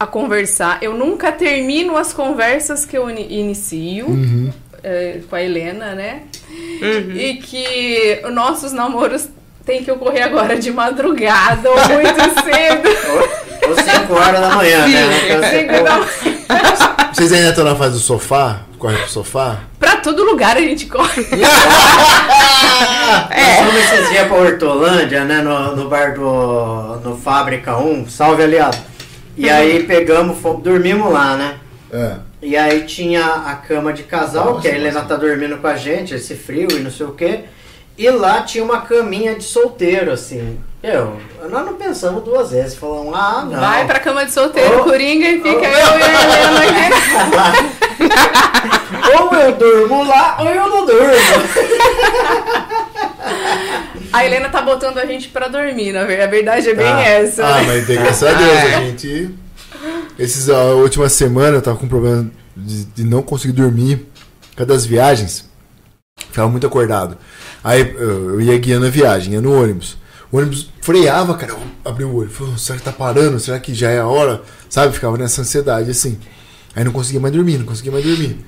a conversar. Eu nunca termino as conversas que eu ini- inicio é, com a Helena, né? E que os nossos namoros têm que ocorrer agora de madrugada ou muito cedo. Ou 5 horas da manhã, né? Você- Cinco da- Vocês ainda estão na fase do sofá? Corre pro sofá? Pra todo lugar a gente corre. Nós fomos esses dias pra Hortolândia, né? No, no bar do. No Fábrica 1. Salve, aliado. E aí pegamos, fomos, dormimos lá, né? É. E aí tinha a cama de casal, Nossa, que a Helena tá dormindo com a gente, esse frio e não sei o quê. E lá tinha uma caminha de solteiro, assim. Eu, nós não pensamos duas vezes. Falamos, ah, não. Vai pra cama de solteiro, Oh. coringa, e fica Oh. eu e a Helena aqui. ou eu durmo lá, ou eu não durmo. A Helena tá botando a gente pra dormir, na verdade. A verdade é bem Tá. essa. Ah, mas graças a Deus, a gente. Esses, a última semana eu tava com problema de, de não conseguir dormir. Por causa das viagens. Ficava muito acordado. Aí eu, eu ia guiando a viagem, ia no ônibus. O ônibus freava, cara. Eu abri o olho. Falei, será que tá parando? Será que já é a hora? Sabe? Ficava nessa ansiedade assim. Aí não conseguia mais dormir, não conseguia mais dormir.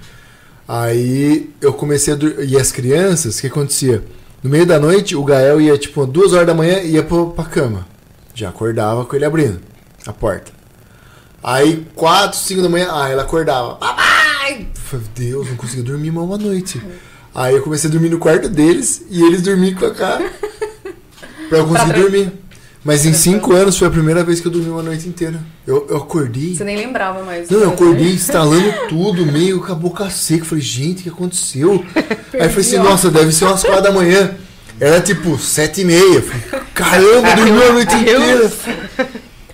Aí eu comecei a dormir. E as crianças, o que acontecia? No meio da noite, o Gael ia, tipo, duas horas da manhã ia pro, pra cama. Já acordava com ele abrindo a porta. Aí, quatro, cinco da manhã, ah, ela acordava. Papai! Deus, não conseguia dormir mal uma noite. Aí eu comecei a dormir no quarto deles e eles dormiam com a cara. Pra eu conseguir dormir. Mas em cinco anos foi a primeira vez que eu dormi uma noite inteira. Eu, eu acordei. Você nem lembrava mais. Não, eu né? acordei instalando tudo, meio com a boca seca. Falei, gente, o que aconteceu? Aí eu falei assim, ó. nossa, deve ser umas quatro da manhã. Era tipo sete e meia. Falei, caramba, dormi a noite inteira.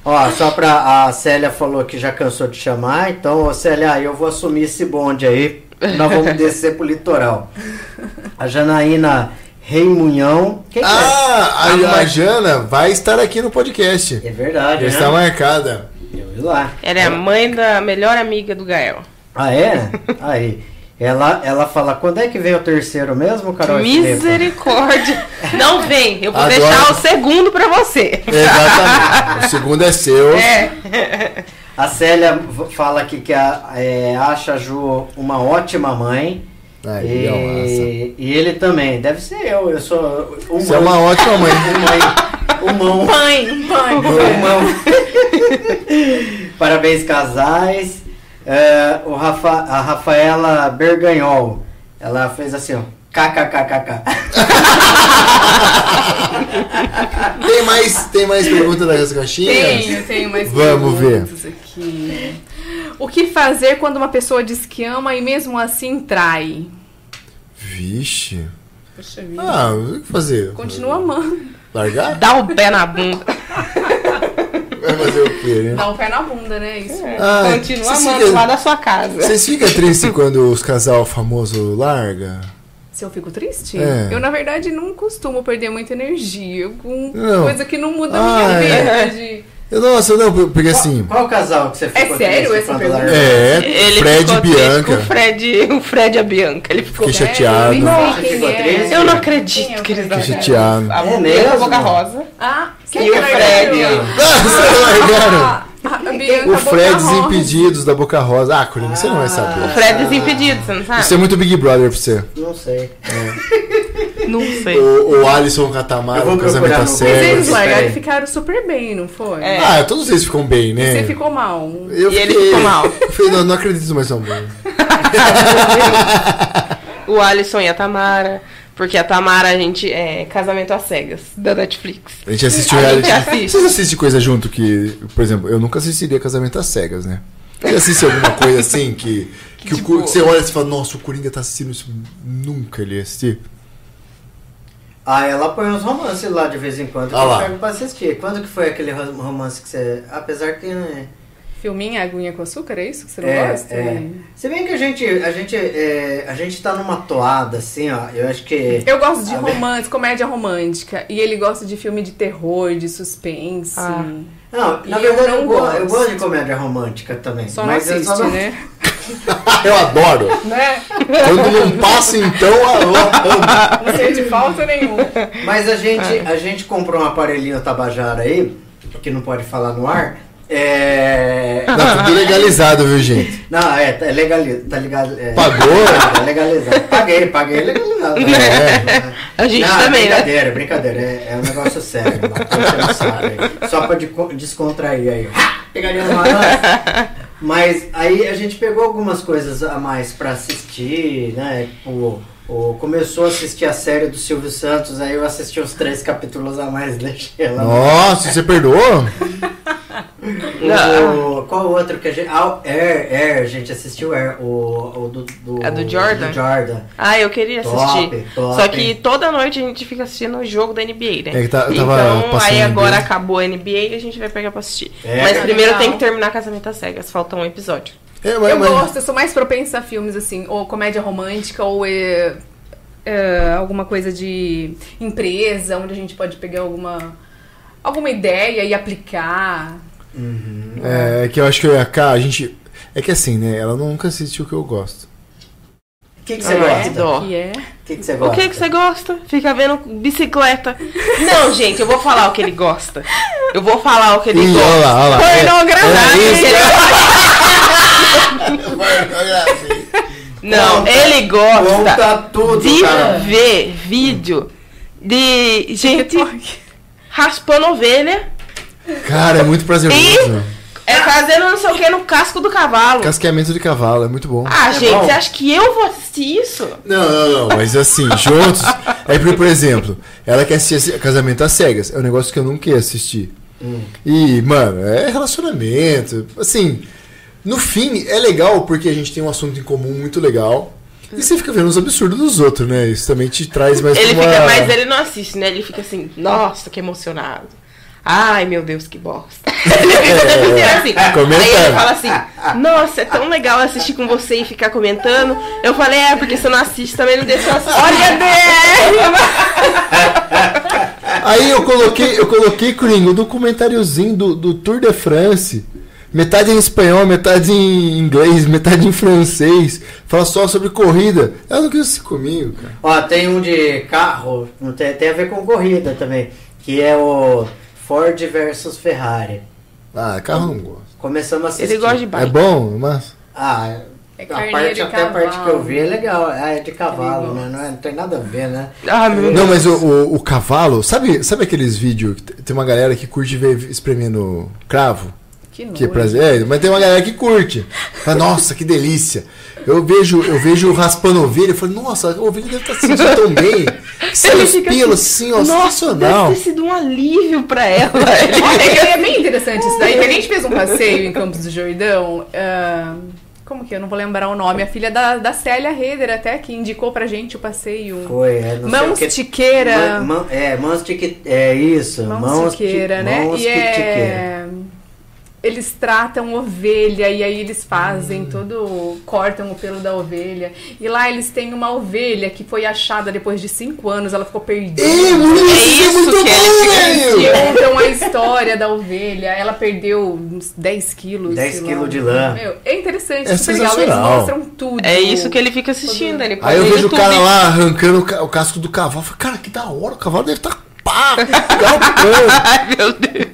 Ó, só pra. A Célia falou que já cansou de chamar, então, ô Célia, eu vou assumir esse bonde aí. Nós vamos descer pro litoral. A Janaína Reimunhão. Quem que é? Ah, a, a mãe- Jana vai estar aqui no podcast. É verdade, Já né? está marcada. Eu lá. Ela é a mãe da melhor amiga do Gael. Ah, é? Aí. Ela, ela fala, quando é que vem o terceiro mesmo, Carol? Misericórdia. Não vem, eu vou Agora- deixar o segundo pra você. Exatamente. o segundo é seu. É. A Célia fala aqui que a, é, acha a Ju uma ótima mãe. Ai, e, é e ele também. Deve ser eu. Eu sou um Você é uma ótima mãe. Um mão. Mãe, mãe. Um mão. Parabéns, casais. É, o Rafa, a Rafaela Berganhol. Ela fez assim, ó. KKKKK. Tem mais, tem mais perguntas das caixinhas? Tenho, tenho mais Vamos ver. perguntas aqui. O que fazer quando uma pessoa diz que ama e mesmo assim trai? Vixe. Poxa vida. Ah, o que fazer? Continua amando. Largar? Dá o pé na bunda. Vai fazer o quê, né? Dá um pé na bunda, né? Isso. Ah, Continua vocês amando ficam- lá da sua casa. Vocês ficam tristes quando os casal famoso larga? Se eu fico triste? É. Eu, na verdade, não costumo perder muita energia com Não. coisa que não muda a Ah, minha é. vida. de- Eu, nossa, não, porque assim. Qual casal que você ficou sério triste essa pergunta? É, Ele Fred ficou e triste Bianca. com O Fred, o Fred e a Bianca. Ele ficou. Fiquei Sério? chateado. Nossa, quem ficou é. Eu não acredito é o que eles Fred? Fiquei chateado. A É? Boca Rosa. Ah, E quem o que Fred? Ah, vocês largaram? Ah, Bianca O Fred. Desimpedidos da Boca Rosa. Ah, Coringa, você não vai O saber. Fred Desimpedido, você não sabe? Isso é muito Big Brother pra você. Não sei. Não sei. O, o Alisson vou o casamento a no Mas eles largaram e ficaram super bem, não foi? É. Ah, todos eles ficam bem, né? Você ficou mal. Eu E ele fiquei- ficou mal. Eu falei, não, não acredito mais são bem. O Alisson e a Tamara. Porque a Tamara, a gente. É casamento às cegas, da Netflix. A gente assistiu A reality. gente assiste. Vocês assistem coisa junto que, por exemplo, eu nunca assistiria Casamento às Cegas, né? Você assiste alguma coisa assim que, que, o Tipo- Cor- que você olha e fala, nossa, o Coringa tá assistindo isso. Nunca ele ia assistir. Ah, ela põe uns romances lá de vez em quando. que Ah eu pego pra assistir. Quando que foi aquele rom- romance que você. Apesar que. né, Filminho Aguinha com Açúcar, é isso que você não É, gosta? é. Se bem que a gente. A gente, é, a gente tá numa toada, assim, ó. Eu acho que. Eu gosto de romance, comédia romântica. E ele gosta de filme de terror, de suspense. Ah. Não, na E verdade eu eu, não go- eu gosto. gosto de comédia romântica também. Só não mas eu assiste, só não- né? Eu adoro. né? Quando não passa, então, eu. Não sente falta nenhuma. Mas a gente, É. a gente comprou um aparelhinho Tabajara aí, que não pode falar no ar. É. Não, tudo legalizado, viu, gente? Não, é, tá legalizado. Tá ligado, é, Pagou? Tá legalizado. Paguei, paguei legalizado. É. A gente não, também, né? brincadeira, brincadeira. É, é um negócio sério. não. Só pra de- descontrair aí. ó. Pegaria uma Mas aí a gente pegou algumas coisas a mais pra assistir, né? Tipo, o, começou a assistir a série do Silvio Santos, aí eu assisti os três capítulos a mais, deixei ela. Nossa, você perdoou? O, qual outro que a gente. Ah, Air, Air, a gente assistiu Air, o, o do, do. É do Jordan? do Jordan. Ah, eu queria Top, assistir. top. Só que toda noite a gente fica assistindo o jogo da NBA, né? É que tá- então, aí agora NBA. acabou a NBA e a gente vai pegar pra assistir. É, Mas primeiro Legal. tem que terminar Casamento às Cegas. Falta um episódio. É, mas, Eu mas- gosto, eu sou mais propensa a filmes assim, ou comédia romântica, ou é, é, alguma coisa de empresa, onde a gente pode pegar alguma, alguma ideia e aplicar. É, é que eu acho que a K, a gente. É que assim, né? Ela nunca assistiu o que eu gosto. O que, que você Ah, gosta? é. Que é. O que, que você O gosta? que, que você gosta? Fica vendo bicicleta. Não, gente, eu vou falar o que ele gosta. Eu vou falar o que ele Ih, gosta. olha lá, olha lá. É, Pornografia. é isso. Não, Conta- ele gosta tudo, de cara. ver vídeo de gente raspando ovelha, Cara, é muito prazeroso. é fazendo não sei o que no casco do cavalo. Casqueamento de cavalo, é muito bom. Ah, gente, bom. você acha que eu vou assistir isso? Não, não, não, mas assim, juntos. Aí, por, por exemplo, ela quer assistir Casamento às Cegas. É um negócio que eu não quero assistir. E, mano, é relacionamento. Assim, no fim, é legal porque a gente tem um assunto em comum muito legal. E você fica vendo os absurdos dos outros, né? Isso também te traz mais Ele uma... fica, mas ele não assiste, né? Ele fica assim, nossa, que emocionado. Ai, meu Deus, que bosta. Ele fica assim, assim. Comentando. Aí ele fala assim, nossa, é tão legal assistir com você e ficar comentando. Eu falei, é, porque você não assiste, também não deixa eu assistir. Olha, Aí eu coloquei, eu coloquei, Coringa, o documentáriozinho do, do Tour de France. Metade em espanhol, metade em inglês, metade em francês. Fala só sobre corrida. Ela não quis assistir comigo, cara. Ó, tem um de carro, não tem, tem a ver com corrida também, que é o Ford versus Ferrari. Ah, carro não gosto. Começamos a assistir. Ele gosta de É bike. bom, mas. Ah, É a parte, até a parte que eu cavalo. vi é legal. Ah, é de cavalo, Ele né? Não, é- não tem nada a ver, né? Ah, meu Deus. Não, mas o, o, o cavalo, sabe, sabe aqueles vídeos que tem uma galera que curte ver espremendo cravo? Que Que é prazer, é, mas tem uma galera que curte. Fala, nossa, que delícia. Eu vejo, eu vejo raspando ovelha, eu falo, nossa, a ovelha deve estar se sentindo tão bem. Que sai Ele os fica pelos assim, ó, Nossa, sensacional. deve ter sido um alívio pra ela. Olha, que é bem interessante isso daí. A gente fez um passeio em Campos do Jordão. ah, como que é? eu não vou lembrar o nome? A filha da, da Célia Reder até que indicou pra gente o passeio. Foi, é, não sei o Mãos que- tiqueira. Man- man- é, mãos tique... É isso. Mãos ti- tiqueira, né? mãos E que é... Eles tratam ovelha e aí eles fazem Hum. todo. cortam o pelo da ovelha. E lá eles têm uma ovelha que foi achada depois de cinco anos, ela ficou perdida. Ei, moleque, É isso é isso muito que ele bom, fica velho. E contam a história da ovelha. Ela perdeu uns 10 quilos. 10 sei lá. quilos de lã. Meu, é interessante, É super legal. Eles mostram tudo. É isso que ele fica assistindo. Ele Aí eu vejo o cara lá arrancando o ca- o casco do cavalo. Eu falo, cara, que da hora, o cavalo deve estar pá, galpando. Ai, meu Deus.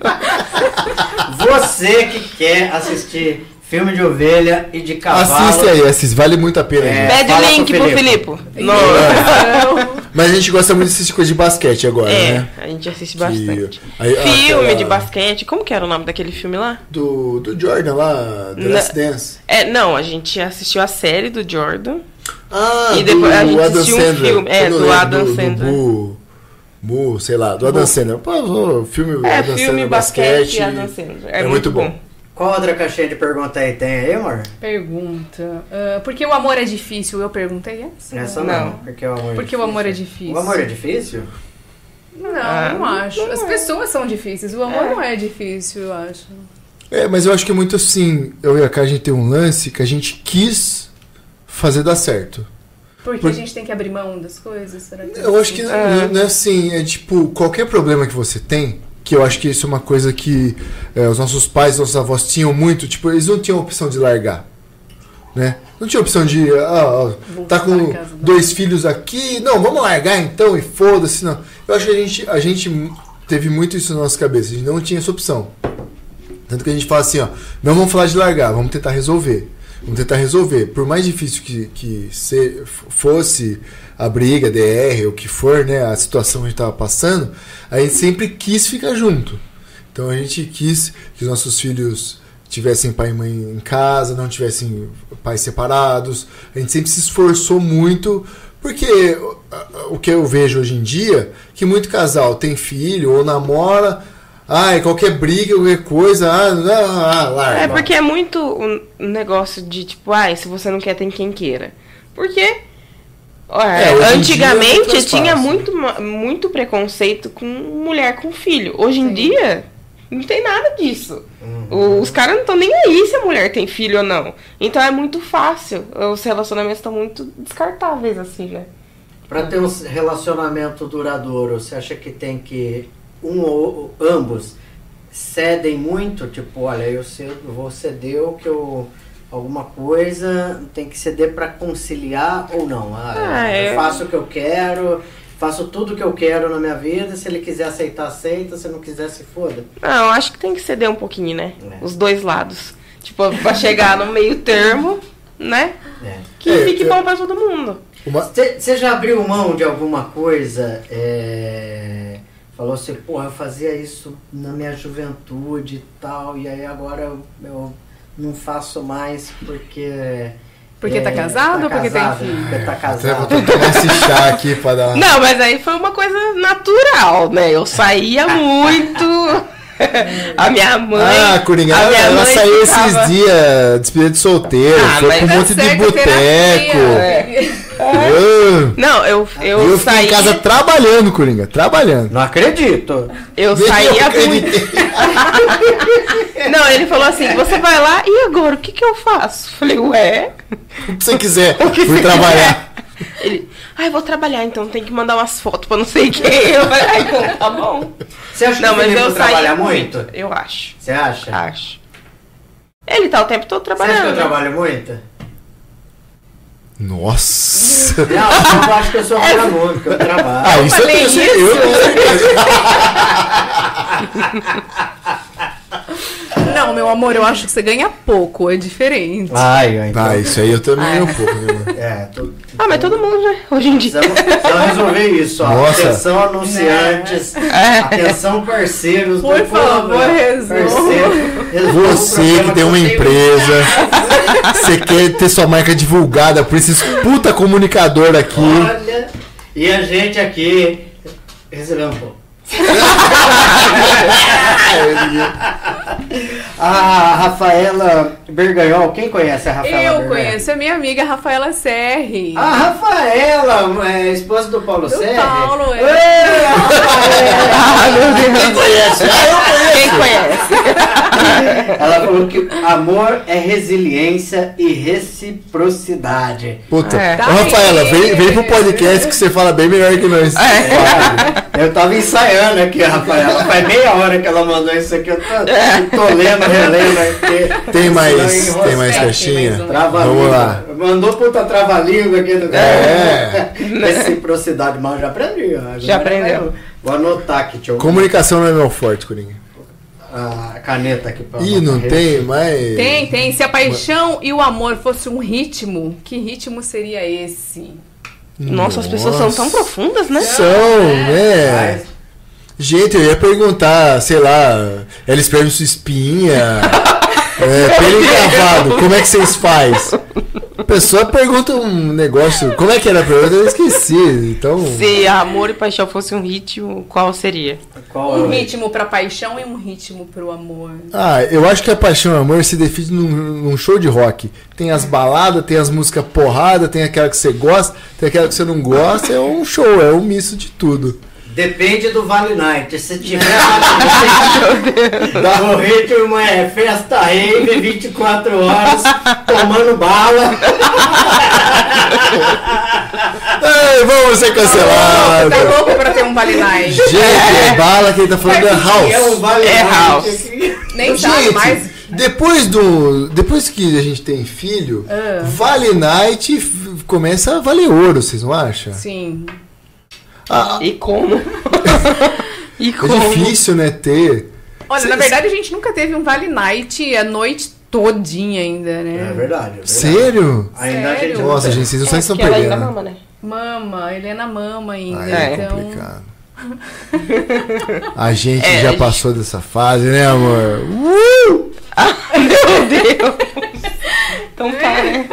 Você que quer assistir filme de ovelha e de cavalo. Assiste aí, assiste, vale muito a pena. É. Pede o link pro Filipe. No... Então, Mas a gente gosta muito de assistir coisa de basquete agora, É, né? a gente assiste Que- bastante. aí- Filme aquela- de basquete. Como que era o nome daquele filme lá? Do, do Jordan lá, The Na- Last Dance. É, não, a gente assistiu a série do Jordan. Ah, E depois do a gente Adam assistiu um Sandler. filme, é, não do Adam do, Sandler. Do Mu, Mu, sei lá, do Adam. Sandler. Pô, o filme É, Adam filme, Sandler, basquete e Adam Sandler. É, muito bom. Qual outra caixinha de pergunta aí tem aí, amor? pergunta. ah, por que o amor é difícil? Eu perguntei essa? Essa não. Não. Porque o amor é Porque o amor é difícil. O amor é difícil? Não, Ah, não acho. não As é. pessoas são difíceis. O amor É. não é difícil, eu acho. É, mas eu acho que é muito assim. Eu e a Kai, a gente tem um lance que a gente quis fazer dar certo. Porque Por- a gente tem que abrir mão das coisas? Será que é Eu acho que assim? não, não é assim, é tipo, qualquer problema que você tem, que eu acho que isso é uma coisa que é, os nossos pais, nossos avós tinham muito, tipo, eles não tinham opção de largar. Né? Não tinha opção de, ah, Voltar tá com não. dois filhos aqui, não, vamos largar então e foda-se, não. Eu acho que a gente, a gente teve muito isso na nossa cabeça, a gente não tinha essa opção. Tanto que a gente fala assim, ó, não vamos falar de largar, vamos tentar resolver. Vamos tentar resolver. Por mais difícil que, que se, fosse a briga, DR, o que for, né, a situação que a gente estava passando, a gente sempre quis ficar junto. Então a gente quis que os nossos filhos tivessem pai e mãe em casa, não tivessem pais separados. A gente sempre se esforçou muito, porque o que eu vejo hoje em dia, que muito casal tem filho ou namora, ai, qualquer briga, qualquer coisa, ah, ah larga. É porque é muito um negócio de tipo, ai, se você não quer, tem quem queira. Porque É, é muito antigamente tinha muito, muito preconceito com mulher com filho. Hoje em dia, não tem nada disso. O- Os caras não estão nem aí se a mulher tem filho ou não. Então é muito fácil. Os relacionamentos estão muito descartáveis, assim, né? Pra ter um relacionamento duradouro, você acha que tem que um ou ambos cedem muito? Tipo, olha, eu, cedo, eu vou ceder o que eu alguma coisa tem que ceder pra conciliar ou não? Ah, Ah, eu eu- faço o que eu quero, faço tudo o que eu quero na minha vida. Se ele quiser aceitar, aceita. Se não quiser, se foda. Não, acho que tem que ceder um pouquinho, né? É. Os dois lados. Tipo, pra chegar no meio termo, né? É. Que É, fique eu- bom pra todo mundo. Você já abriu mão de alguma coisa? é, Falou assim, porra, eu fazia isso na minha juventude e tal, e aí agora eu, eu não faço mais porque. Porque tá casado ou porque tem filho? Porque tá vou casado. tomar esse chá aqui pra dar. Não, mas aí foi uma coisa natural, né? Eu saía muito. A minha mãe. Ah, Coringa, a ela, minha ela mãe saiu ficava- esses dias, despedida de solteiro, Ah, foi pra um monte de boteco. Ah, Não, eu, eu, Eu fiquei saía. em casa trabalhando, Coringa, trabalhando. Não acredito. Eu Nem saía muito. acreditei. Não, ele falou assim: você vai lá e agora? O que, que eu faço? Falei, ué. O que você quiser, O que fui você trabalhar. quer? Ele, ah, eu vou trabalhar, então tem que mandar umas fotos pra não sei quem. Eu falei, ah, então tá bom. Você acha Não, que mas eu trabalha muito? muito. Eu acho. Você acha? Acho. Ele tá o tempo todo Você acha que eu trabalhando. trabalho muito? Nossa. Não, eu acho que eu sou vagabundo, que eu trabalho. Ah, isso eu isso. eu, Não, meu amor, eu acho que você ganha pouco, é diferente. Ai, ai, então. Ah, isso aí eu também um pouco, né? É, tô, Ah, mas todo mundo, né? Hoje em dia. Precisamos, precisamos resolver isso, ó. Nossa. Atenção, anunciantes. Atenção, parceiros Por do favor, programa. resolva. Você que tem uma empresa, você quer ter sua marca divulgada por esses puta comunicador aqui. Olha, e a gente aqui recebendo um pouco. a Rafaela Berganhol, quem conhece a Rafaela Eu Berganhol? conheço a minha amiga Rafaela Serri. A Rafaela, é, esposa do Paulo Do Serri. Paulo, é. Ei, Rafaela! Ah, meu Deus. Quem conhece? Ah, eu Quem conhece? Ela falou que amor é resiliência e reciprocidade. Puta. É. Ô, Rafaela, vem, vem pro podcast que você fala bem melhor que nós. Olha, Eu tava ensaiando aqui, Rafaela. Faz meia hora que ela mandou isso aqui. Eu tô, tô lendo, relendo aqui. Tem mais, tem mais caixinha? mais Vamos lá. Mandou puta trava-língua aqui do É. Reciprocidade, mas eu já aprendi. Já aprendeu. Vou anotar aqui, deixa eu Comunicação não é meu forte, Coringa. A caneta aqui pra Ih, não tem, mas. Tem, tem. Se a paixão e o amor fosse um ritmo, que ritmo seria esse? Nossa, as pessoas são tão profundas, né? São, né? Mas, Gente, eu ia perguntar, sei lá, eles perdem sua espinha, é, pelo encravado, como é que vocês faz? A pessoa pergunta um negócio, como é que era a pergunta? Eu esqueci, então... Se amor e paixão fosse um ritmo, qual seria? qual Um é? ritmo pra paixão e um ritmo pro amor. Ah, eu acho que a paixão e o amor se define num, num show de rock. Tem as baladas, tem as músicas porrada, tem aquela que você gosta, tem aquela que você não gosta, é um show, é um misto de tudo. Depende do Vale Night. Se tiver o ritmo é festa rave 24 horas, tomando bala. Ai, vamos ser cancelados! Tá louco pra ter um Vale Night? Gente, é bala, quem tá falando é É um House. Vale É Night. house. aqui. Nem sabe mais. depois do. Depois que a gente tem filho, Ah. Vale Night começa a valer ouro, vocês não acham? Sim. Ah, E como? e é como? difícil, né, ter. Olha, Cê- na verdade a gente nunca teve um Vale Night a noite todinha ainda, né? É verdade. É verdade. Sério? Ainda a gente Sério? não Nossa, gente, vocês não sabem se estão porque ela ainda perdendo. mama, né? Mama, Helena mama ainda. Aí é então. complicado. A gente É, já a gente- passou dessa fase, né, amor? Meu Deus! Então tá, né?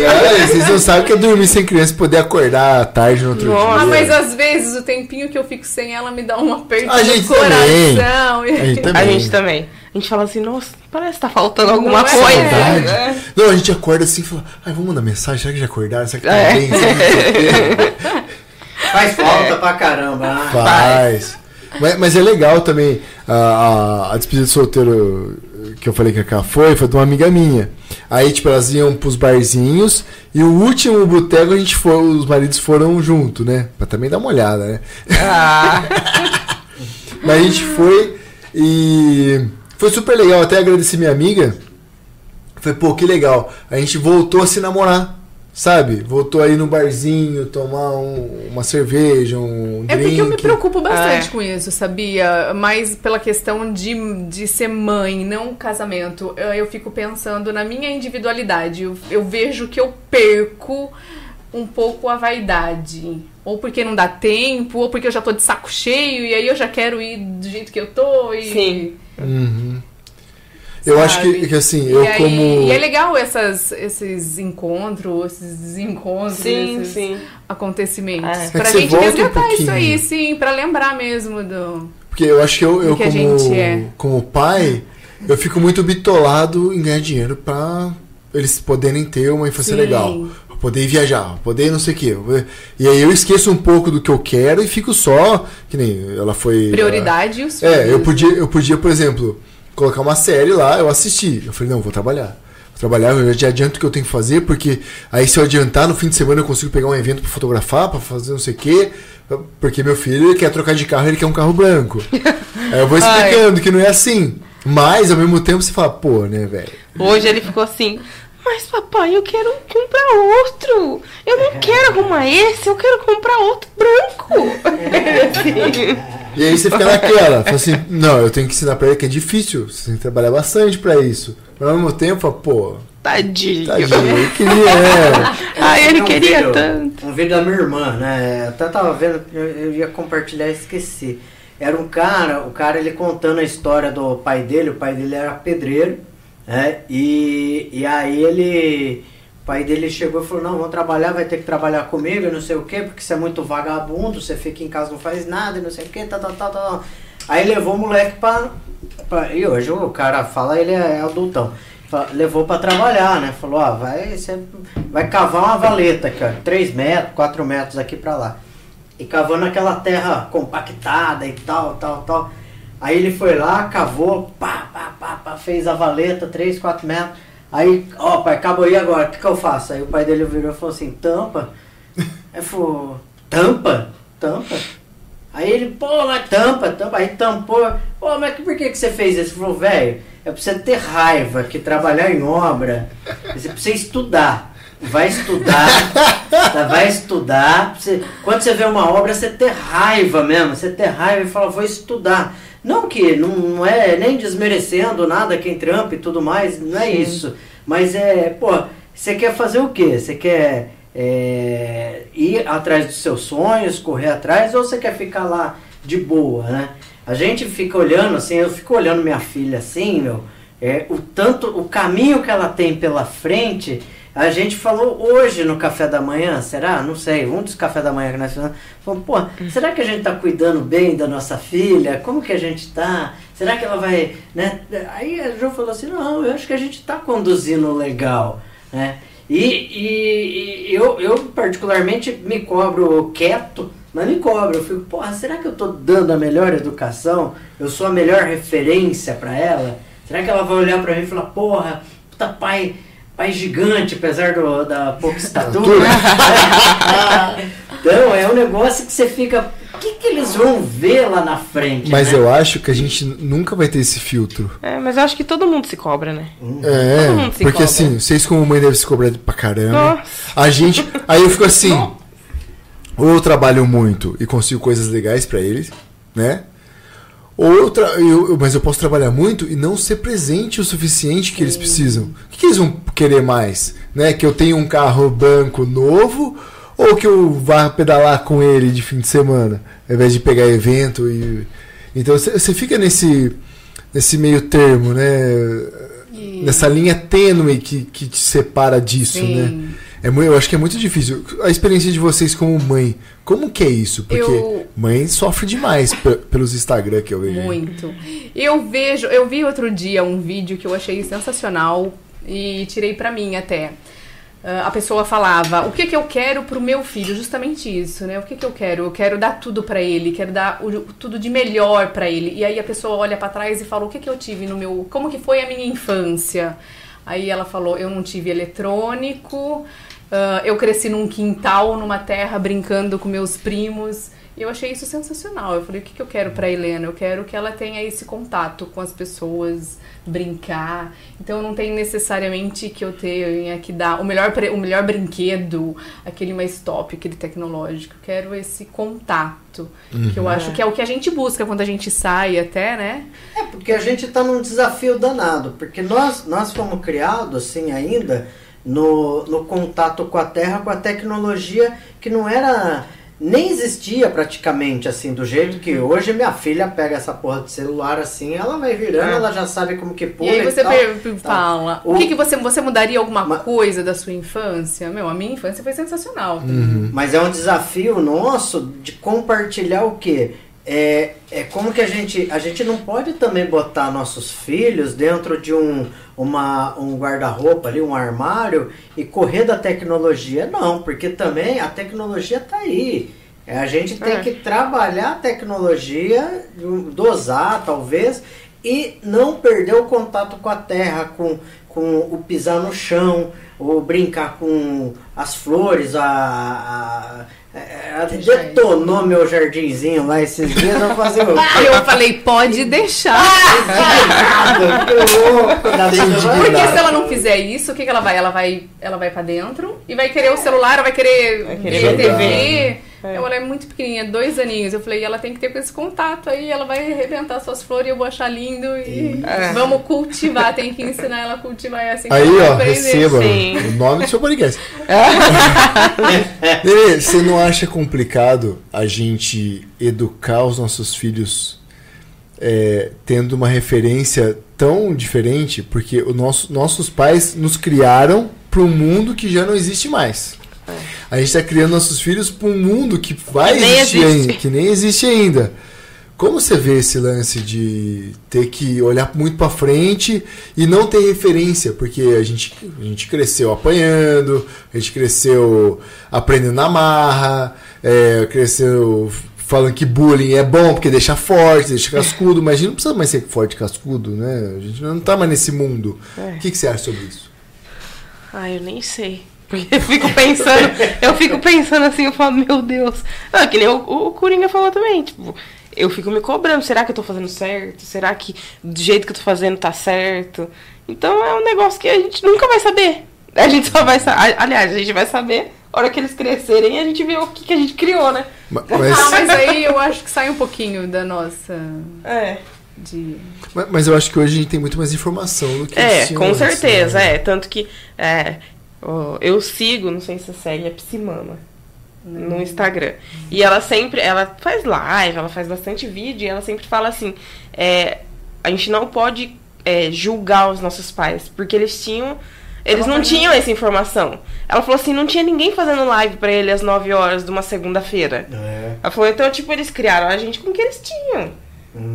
É, vocês não sabem que é dormir sem criança e poder acordar tarde no outro Nossa. Ah, dia. mas às vezes o tempinho que eu fico sem ela me dá um aperto A no gente coração. também. A gente A também. gente também. A gente fala assim, nossa, parece que tá faltando alguma Não é? coisa. Né? Não, a gente acorda assim e fala, ai, vamos mandar mensagem, será que já acordaram? Será que tá É. bem? Quê?" Faz falta pra caramba. né? Faz. Mas, mas é legal também. A, a, a despedida de solteiro que eu falei que a foi, foi de uma amiga minha. Aí, tipo, elas iam pros barzinhos e o último boteco a gente foi, os maridos foram junto, né? Pra também dar uma olhada, né? Ah, Mas a gente foi e foi super legal. Até agradeci minha amiga. Falei, pô, que legal. A gente voltou a se namorar. Sabe? Voltou aí no barzinho, tomar um- uma cerveja, um É drink. porque eu me preocupo bastante É. com isso, sabia? Mas pela questão de, de ser mãe, não casamento, eu, eu fico pensando na minha individualidade. Eu, eu vejo que eu perco um pouco a vaidade. Ou porque não dá tempo, ou porque eu já tô de saco cheio e aí eu já quero ir do jeito que eu tô. E, Sim. Uhum. Eu acho que, sabe? que assim, E eu aí- como. E é legal essas, esses encontros, esses desencontros, Sim, esses sim. acontecimentos. É. É Pra você gente volta um resgatar isso aí, sim, pra lembrar mesmo do. Porque eu acho que eu, eu que como, é. como pai, eu fico muito bitolado em ganhar dinheiro pra eles poderem ter uma infância Sim. legal. Pra Poder viajar, poder não sei o quê. E aí eu esqueço um pouco do que eu quero e fico só. Que nem ela foi. Prioridade e os É, eu filhos. podia, eu podia, por exemplo, colocar uma série lá, eu assisti. Eu falei, não, vou trabalhar. Vou trabalhar, eu já adianto o que eu tenho que fazer, porque aí se eu adiantar, no fim de semana eu consigo pegar um evento pra fotografar, pra fazer não sei o quê. Porque meu filho ele quer trocar de carro, ele quer um carro branco. aí eu vou explicando que não é assim. Mas, ao mesmo tempo, você fala, pô, né, velho? Hoje ele ficou assim. Mas papai, eu quero comprar outro. Eu não quero arrumar esse, eu quero comprar outro branco. Assim. E aí você fica naquela, fala assim, não, eu tenho que ensinar pra ele que é difícil, você tem que trabalhar bastante pra isso. Mas ao mesmo tempo, fala, pô, Tadinho. tadinho, eu queria. é. Ai, ele Um queria vídeo- tanto. Um vídeo da minha irmã, né? Eu até tava vendo, eu, eu ia compartilhar e esqueci. Era um cara, o cara ele contando a história do pai dele, o pai dele era pedreiro, né? E, e aí ele. O pai dele chegou e falou, não, vamos trabalhar, vai ter que trabalhar comigo, não sei o quê, porque você é muito vagabundo, você fica em casa não faz nada, não sei o quê, tal, tal, tal, tal. Aí levou o moleque pra, pra- E hoje o cara fala, ele é adultão. Levou pra trabalhar, né? Falou, ó, vai, você vai cavar uma valeta aqui, ó, 3 metros, 4 metros aqui pra lá. E cavando aquela terra compactada e tal, tal, tal. Aí ele foi lá, cavou, pá, pá, pá, pá, fez a valeta, 3, 4 metros. Aí, ó, pai, acabou aí agora, o que, que eu faço? Aí o pai dele virou e falou assim, tampa. Aí falou, tampa? Tampa? Aí ele, pô, mas tampa, tampa. Aí tampou. Pô, mas por que, que você fez isso? Ele falou, velho, é pra você ter raiva, que trabalhar em obra, você precisa estudar. Vai estudar, tá? vai estudar. Você, quando você vê uma obra, você ter raiva mesmo. Você ter raiva e fala, vou estudar. Não que não, não é nem desmerecendo nada quem trampa e tudo mais, não é isso. Mas é, pô, você quer fazer o quê? Você quer é, ir atrás dos seus sonhos, correr atrás, ou você quer ficar lá de boa, né? A gente fica olhando assim, eu fico olhando minha filha assim, meu, é, o tanto, o caminho que ela tem pela frente. A gente falou hoje no café da manhã, será? Não sei, um dos cafés da manhã que nós fizemos. Falou, pô, será que a gente tá cuidando bem da nossa filha? Como que a gente tá? Será que ela vai, né? Aí a Ju falou assim, não, eu acho que a gente tá conduzindo legal, né? E, e- e eu, eu particularmente me cobro quieto, mas me cobro. Eu fico, porra, será que eu tô dando a melhor educação? Eu sou a melhor referência para ela? Será que ela vai olhar para mim e falar, porra, puta pai, pai gigante, apesar do, da pouca estatura? então, é um negócio que você fica, o que, que eles vão ver lá na frente? Mas né? eu acho que a gente nunca vai ter esse filtro. É, mas eu acho que todo mundo se cobra, né? É, Todo mundo se porque cobra. assim, vocês como mãe devem se cobrar pra caramba. Nossa. A gente. Aí eu fico assim. Ou eu trabalho muito e consigo coisas legais pra eles, né? Ou eu, eu- eu- Mas eu posso trabalhar muito e não ser presente o suficiente que eles precisam. O que, que eles vão querer mais? Né? Que eu tenha um carro branco novo ou que eu vá pedalar com ele de fim de semana, ao invés de pegar evento e. Então você fica nesse, nesse meio termo, né? Nessa linha tênue que, que te separa disso, Sim. né? É, eu acho que é muito difícil. A experiência de vocês como mãe, como que é isso? Porque Eu- mãe sofre demais pe- pelos Instagram que eu vejo. Muito. Eu vejo, eu vi outro dia um vídeo que eu achei sensacional e tirei pra mim até. Ah, a pessoa falava: "O que que eu quero pro meu filho?" Justamente isso, né? O que que eu quero? Eu quero dar tudo pra ele, quero dar o- tudo de melhor pra ele. E aí a pessoa olha pra trás e fala: "O que que eu tive no meu, como que foi a minha infância?" Aí ela falou: "Eu não tive eletrônico, ah, eu cresci num quintal, numa terra brincando com meus primos." E eu achei isso sensacional. Eu falei, o que, que eu quero pra Helena? Eu quero que ela tenha esse contato com as pessoas, brincar. Então não tem necessariamente que eu tenha que dar o melhor, o melhor brinquedo, aquele mais top, aquele tecnológico. Eu quero esse contato. Que eu acho que é o que a gente busca quando a gente sai até, né? É, porque a gente está num desafio danado, porque nós, nós fomos criados assim ainda no, no contato com a Terra, com a tecnologia que não era. Nem existia praticamente assim, do jeito que hoje minha filha pega essa porra de celular assim, ela vai virando, É. ela já sabe como que E pula. aí você tal. per- per- fala, o O- que, que você, você mudaria alguma Ma- coisa da sua infância? Meu, a minha infância foi sensacional. Mas é um desafio nosso de compartilhar o quê? É, é como que a gente. A gente não pode também botar nossos filhos dentro de um, uma, um guarda-roupa ali, um armário, e correr da tecnologia. Não, porque também a tecnologia está aí. É, a gente tem É. que trabalhar a tecnologia, dosar talvez, e não perder o contato com a terra, com, com o pisar no chão, ou brincar com as flores, a. a, a- detonou meu jardinzinho lá esses dias, eu vou fazer o. Aí eu falei, pode deixar. Que louco vida. Porque se ela não fizer isso, o que, que ela vai? Ela vai, ela vai pra dentro e vai querer o celular, ela vai querer, Vai querer ver jogar. TV. É. Ela é muito pequenininha, dois aninhos. Eu falei, ela tem que ter com esse contato aí, ela vai arrebentar suas flores, eu vou achar lindo e É. vamos cultivar. Tem que ensinar ela a cultivar. É assim que Aí, ó, receba Sim. o nome do seu podcast. Nenê, você não acha complicado a gente educar os nossos filhos é, tendo uma referência tão diferente? Porque o nosso, nossos pais nos criaram para um mundo que já não existe mais. A gente está criando nossos filhos para um mundo que vai Que existir ainda, que nem existe ainda. Como você vê esse lance de ter que olhar muito pra frente e não ter referência? Porque a gente, a gente cresceu apanhando, a gente cresceu aprendendo na marra, é, cresceu falando que bullying é bom porque deixa forte, deixa cascudo, mas a gente não precisa mais ser forte cascudo, né? A gente não tá mais nesse mundo. É. O que, que você acha sobre isso? Ai, eu nem sei. Porque eu fico pensando, eu fico pensando assim, eu falo, meu Deus. Ah, que nem o, o Coringa falou também, tipo, eu fico me cobrando, será que eu tô fazendo certo? Será que do jeito que eu tô fazendo tá certo? Então é um negócio que a gente nunca vai saber. A gente só vai saber. Aliás, a gente vai saber a hora que eles crescerem e a gente vê o que, que a gente criou, né? Ma- Ah, Mas, mas aí eu acho que sai um pouquinho da nossa. É. De... mas- mas eu acho que hoje a gente tem muito mais informação do que É, com antes, certeza, né? é. Tanto que é, eu sigo, não sei se você segue, a Psimama no Instagram. E ela sempre, ela faz live, ela faz bastante vídeo, e ela sempre fala assim, é, a gente não pode é, julgar os nossos pais, porque eles tinham. Eles não tinham essa informação. Ela falou assim, não tinha ninguém fazendo live pra ele às 9 horas de uma segunda-feira. É. Ela falou, então, tipo, eles criaram a gente com o que eles tinham.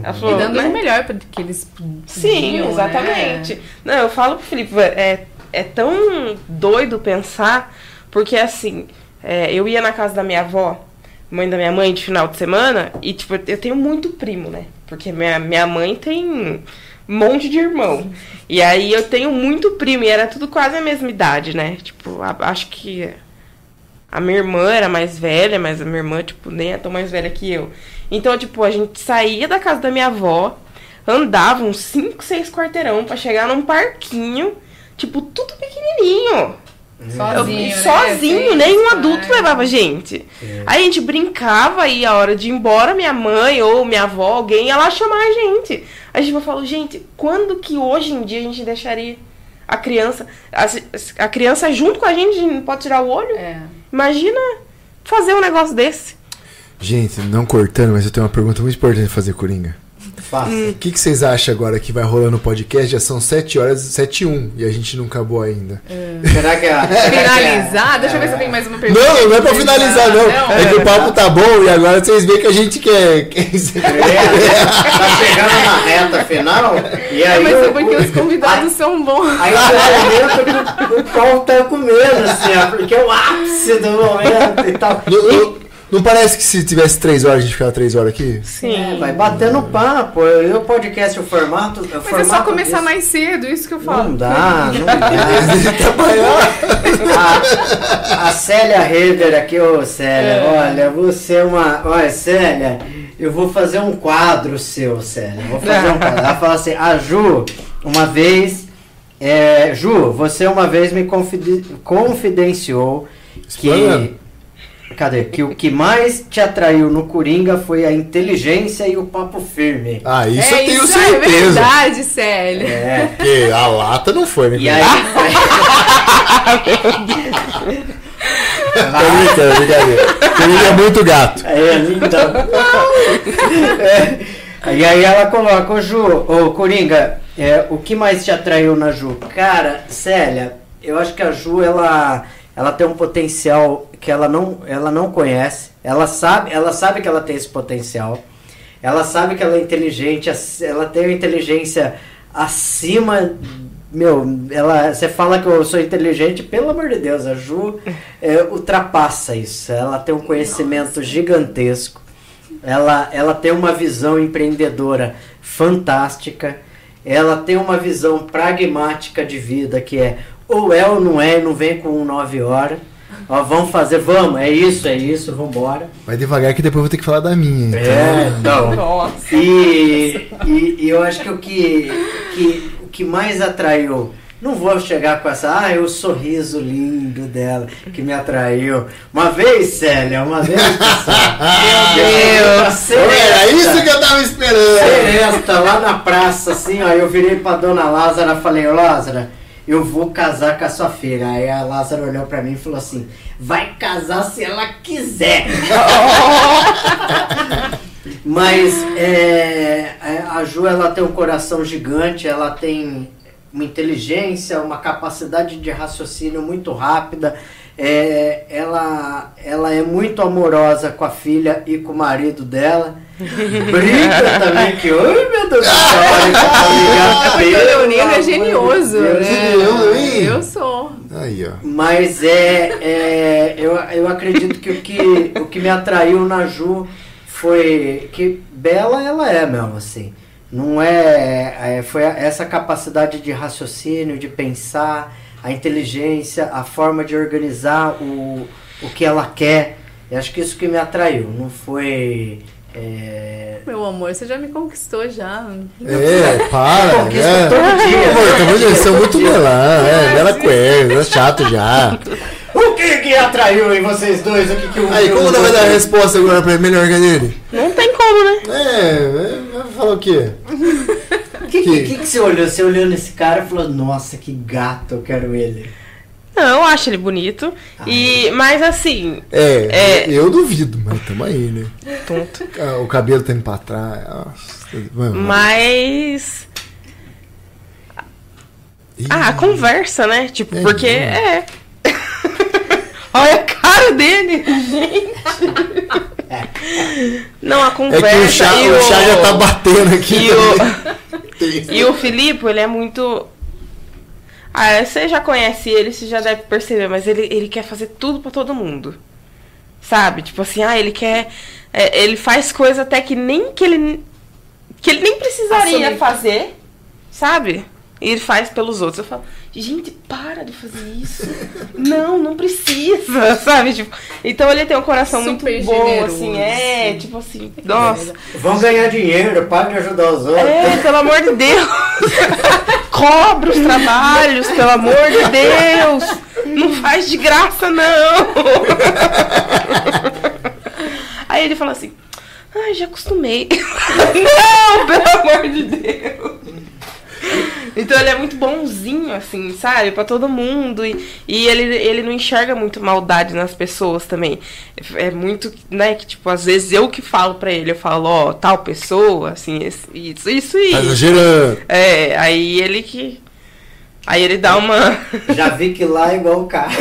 Ela E falou, dando né? o melhor pra que eles Sim, podiam, exatamente. né? Não, eu falo pro Felipe, é, é tão doido pensar, porque assim, é, eu ia na casa da minha avó, mãe da minha mãe, de final de semana, e tipo, eu tenho muito primo, né? Porque minha, minha mãe tem um monte de irmão. E aí eu tenho muito primo, e era tudo quase a mesma idade, né? Tipo, a- acho que a minha irmã era mais velha, mas a minha irmã, tipo, nem é tão mais velha que eu. Então, tipo, a gente saía da casa da minha avó, andava uns 5, 6 quarteirão pra chegar num parquinho, tipo, tudo pequenininho. Sozinho, Eu- né? sozinho, nenhum adulto pais. levava a gente. É. Aí a gente brincava e a hora de ir embora, minha mãe ou minha avó, alguém ia lá chamar a gente. A gente falou, gente, quando que hoje em dia a gente deixaria a criança, a, a criança junto com a gente, a gente não pode tirar o olho? É. Imagina fazer um negócio desse. Gente, não cortando, mas eu tenho uma pergunta muito importante pra fazer, Coringa. Faça. Hum. O que, que vocês acham agora que vai rolando no podcast? Já são 7 horas, 7 e 1 e a gente não acabou ainda. Será que a. Finalizar? Deixa eu ver se eu tenho mais uma pergunta. Não, não é pra finalizar, não. É que o papo tá bom e agora vocês veem que a gente quer. quer- É, tá chegando na reta final e É, aí. mas é porque os convidados são bons. Aí o momento que o, pau tá comendo, assim, ó, porque é o ápice do momento e tal. Não, não- parece que se tivesse 3 horas a gente ficava 3 horas aqui? Sim. É, vai batendo papo. E o podcast, o formato. O Mas é formato só começar disso- mais cedo, isso que eu falo. Não dá, não dá. A, a Célia Reder aqui, ô Célia, olha, você é uma. Olha, Célia, eu vou fazer um quadro seu, Célia. Vou fazer um quadro. Ela fala assim, a Ju, uma vez. é, Ju, você uma vez me confide- confidenciou que. Cadê? Que o que mais te atraiu no Coringa foi a inteligência e o papo firme. Ah, isso é, eu tenho isso é certeza. verdade, Célia. É. Porque a lata não foi, né? E aí. Tô brincando, brincadeira. Coringa é muito gato. É, então. É, e aí ela coloca, ô Ju, ô Coringa, é, o que mais te atraiu na Ju? Cara, Célia, eu acho que a Ju, ela, ela tem um potencial que ela não, ela não conhece. Ela sabe, ela sabe que ela tem esse potencial. Ela sabe que ela é inteligente, ela tem uma inteligência acima. Meu, ela, você fala que eu sou inteligente, pelo amor de Deus, a Ju é, ultrapassa isso. Ela tem um conhecimento gigantesco. Ela, ela tem uma visão empreendedora fantástica. Ela tem uma visão pragmática de vida que é ou é ou não é, não vem com 9 horas. Ó, vamos fazer, vamos, é isso, é isso, vamos embora. Vai devagar que depois eu vou ter que falar da minha. Então. É, então. Nossa. E, e, e eu acho que o que, que, o que mais atraiu. Não vou chegar com essa, ah, o sorriso lindo dela que me atraiu. Uma vez, Célia, uma vez. Meu Deus! Era isso que eu tava esperando. Seresta, lá na praça, assim, ó. Eu virei pra dona Lázara e falei, Lázara, eu vou casar com a sua filha. Aí a Lázara olhou pra mim e falou assim: vai casar se ela quiser. Mas é, é, a Ju ela tem um coração gigante, ela tem uma inteligência, uma capacidade de raciocínio muito rápida. É, ela, ela é muito amorosa com a filha e com o marido dela. Brinca também que, oi meu Deus do céu, olha que ligado, O pelo Leonino é genioso, Deus. né? Eu? Eu sou. Aí, ó. Mas é, é eu, eu acredito que o, que o que me atraiu na Ju foi que bela ela é mesmo, assim. Não é, é foi essa capacidade de raciocínio, de pensar, a inteligência, a forma de organizar o, o que ela quer. Eu acho que isso que me atraiu. Não foi é, Meu amor, você já me conquistou já. É, para. Conquista É. todo dia. Pô, tá muito, eles são muito melã, é, bela coisa, é chato já. O que que atraiu em vocês dois? O que que o Aí, como não vai dar a resposta agora pra ele melhor dele? Não tem como, né? É, é, vai falar o quê? O que, que, que, que você olhou? Você olhou nesse cara e falou, nossa, que gato, eu quero ele. Não, eu acho ele bonito. E, mas assim, É, É. eu duvido, mas tamo aí, né? tonto. Ah, O cabelo tá indo pra trás. Nossa. Mas. Ah, conversa, né? Tipo, É porque mesmo? é. Olha a cara dele, gente. Não, a É conversa. que o chá, e o chá já tá batendo aqui. E o, e o Filipe, ele é muito. Ah, você já conhece ele, você já deve perceber, mas ele, ele quer fazer tudo pra todo mundo. Sabe? Tipo assim, ah, ele quer. é, ele faz coisa até que nem que ele. que ele nem precisaria fazer. Sabe? E ele faz pelos outros. Eu falo, gente, para de fazer isso. não, não precisa, sabe? Tipo, então ele tem um coração Super muito bom, generoso, assim, é, sim. tipo assim, nossa. Vão ganhar dinheiro, para de ajudar os outros. É, pelo amor de Deus. Cobra os trabalhos, pelo amor de Deus. Não faz de graça, não. Aí ele fala assim, ai, já acostumei. não, pelo amor de Deus. Então ele é muito bonzinho, assim, sabe? Pra todo mundo. E, e ele, ele não enxerga muito maldade nas pessoas também. É muito, né? Que, tipo, às vezes eu que falo pra ele, eu falo, ó, tal pessoa, assim, esse- isso, isso e Tá isso. exagerando. É, aí ele que. Aí ele dá uma. Já vi que lá é igual o carro.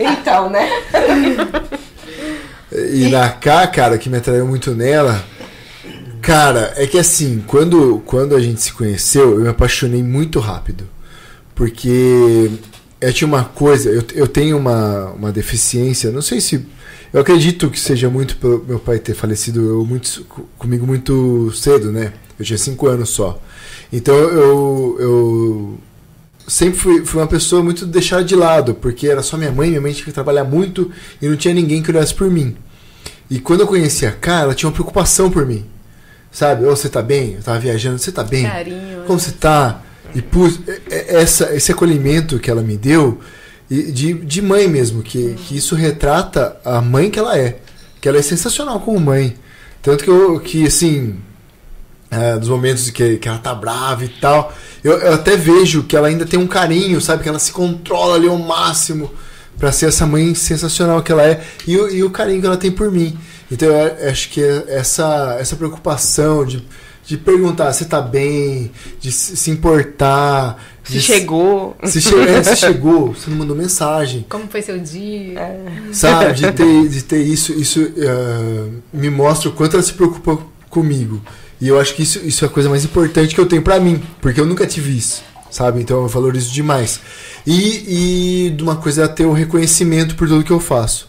então, né? E na K, cara, que me atraiu muito nela. Cara, é que assim, quando, quando a gente se conheceu, eu me apaixonei muito rápido. Porque eu tinha uma coisa, eu, eu tenho uma, uma deficiência, não sei se. Eu acredito que seja muito pelo meu pai ter falecido eu muito, comigo muito cedo, né? Eu tinha 5 anos só. Então eu, eu sempre fui, fui uma pessoa muito deixada de lado, porque era só minha mãe, minha mãe tinha que trabalhar muito e não tinha ninguém que olhasse por mim. E quando eu conheci a Cá, ela tinha uma preocupação por mim. Sabe? Ô, você tá bem? Eu tava viajando, você tá bem? Carinho. Como você tá? E pus, é- é- essa, esse acolhimento que ela me deu, de, de mãe mesmo, que, que isso retrata a mãe que ela é. Que ela é sensacional como mãe. Tanto que eu, que assim, é, dos momentos que, que ela tá brava e tal, eu, eu até vejo que ela ainda tem um carinho, sabe? Que ela se controla ali ao máximo pra ser essa mãe sensacional que ela é e, e o carinho que ela tem por mim. Então eu acho que essa, essa preocupação de, de perguntar se tá bem, de se, se importar. Se de chegou. Se, che- é, se chegou, você não mandou mensagem Como foi seu dia? sabe de ter, de ter isso isso eh, me mostra o quanto ela se preocupa comigo e eu acho que isso, isso é a coisa mais importante que eu tenho pra mim porque eu nunca tive isso sabe então eu valorizo demais e, e de uma coisa é ter o reconhecimento por tudo que eu faço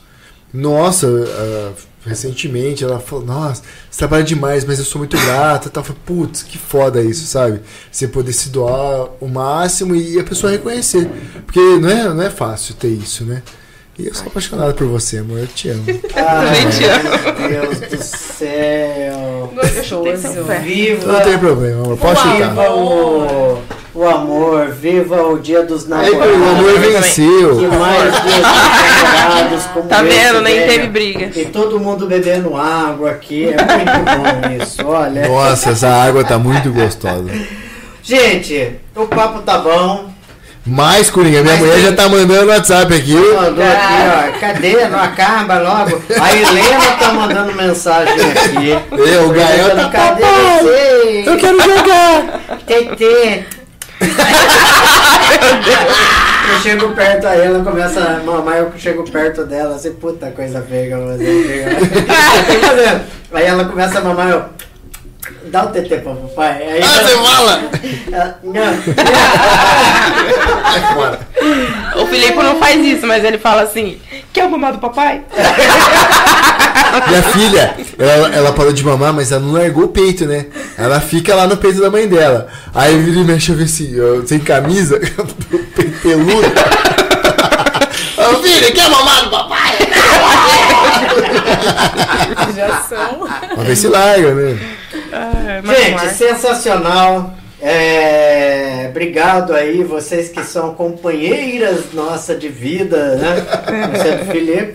nossa ah, recentemente ela falou nossa você trabalha demais mas eu sou muito grata tal Eu falei, putz que foda isso sabe você poder se doar o máximo e a pessoa reconhecer porque não é não é fácil ter isso né e eu sou apaixonado por você, amor. Eu te amo. Também te amo. Meu Deus do céu. Gostoso. Viva, Não tem problema, amor. Pode Uau. chutar. viva o, o amor, viva o dia dos Aí, o amor namorados. Que venceu. mais namorados como Tá vendo? Nem teve briga. E todo mundo bebendo água aqui. É muito bom isso, olha. Nossa, essa água tá muito gostosa. Gente, o papo tá bom. Mais, Coringa, minha Mas mulher tem- já tá mandando WhatsApp aqui. Mandou aqui, ó. Cadê? Não acaba logo. A Helena tá mandando mensagem aqui. Eu, o Gael tá Cadê papai? você? Eu quero jogar. TT. Eu chego perto, aí ela começa a mamar, eu chego perto dela, assim, puta coisa feia eu vou fazer. Aí ela começa a mamar, eu. Dá o TT pro papai. Aí Ah, você fala? ela- não. Sai fora. O Filipe não faz isso, mas ele fala assim: Quer o mamar do papai? Minha filha, ela, ela parou de mamar, mas ela não largou o peito, né? Ela fica lá no peito da mãe dela. Aí vira e mexe, eu ver assim, eu, sem camisa, peito peludo. Ô filha, quer mamar do papai? Já são. Vamos ver se larga, né? Ah, mas Gente, Marcos- sensacional. É, obrigado aí, vocês que são companheiras nossa de vida, né? Você é do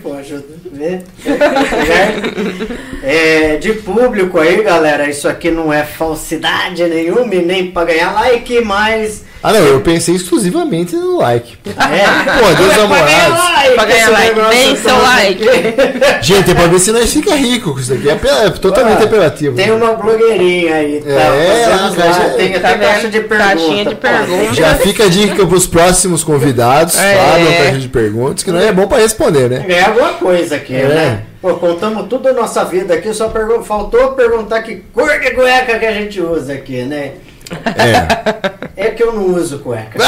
pô, ajuda a ver. Certo? É, de público aí, galera, isso aqui não é falsidade nenhuma e nem pra ganhar like, mas. Ah não, eu pensei exclusivamente no like. É, Pô, Deus namorados. Pra ganhar like, deem seu todo like. aqui. Gente, é pra ver se nós fica rico com isso daqui. É, é totalmente Ah, apelativo. Tem uma blogueirinha aí, tá? É, ela lá, já- tem tá até caixa vendo? de pergunta. Caixinha de pô. pergunta. Já fica a dica pros próximos convidados, É. fazem uma caixa de perguntas, que não é bom pra responder, né? ganhar alguma coisa aqui, É. né? Pô, contamos tudo a nossa vida aqui, só pergun- faltou perguntar que cor de cueca que a gente usa aqui, né? É. É que eu não uso cueca.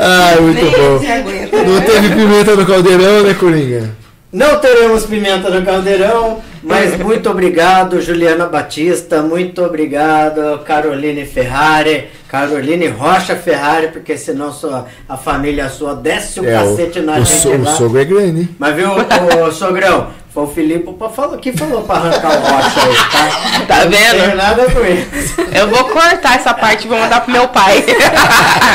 Ah, muito Nem bom. Não teve pimenta no caldeirão, né, Coringa? Não teremos pimenta no caldeirão, mas muito obrigado, Juliana Batista, muito obrigado, Caroline Ferrari, Caroline Rocha Ferrari, porque senão sua, a família sua desce o É, cacete na o, o, gente so- o lá. sogro é grande. hein? Mas viu, ô, sogrão, foi o Filipe falar, que falou pra arrancar o rocha aí, tá? Tá Eu Não vendo? nada com isso. Eu vou cortar essa parte e vou mandar pro meu pai.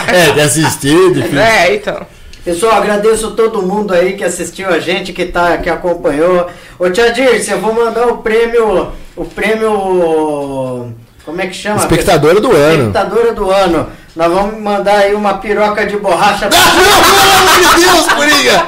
É, de assistir, de filme. é, então. Pessoal, agradeço todo mundo aí que assistiu a gente, que, tá, que acompanhou. Ô Tia Dirce, eu vou mandar o prêmio. O prêmio. Como é que chama? Espectadora do ano. Espectadora do ano. Nós vamos mandar aí uma piroca de borracha. Não, pelo amor de Deus, Coringa!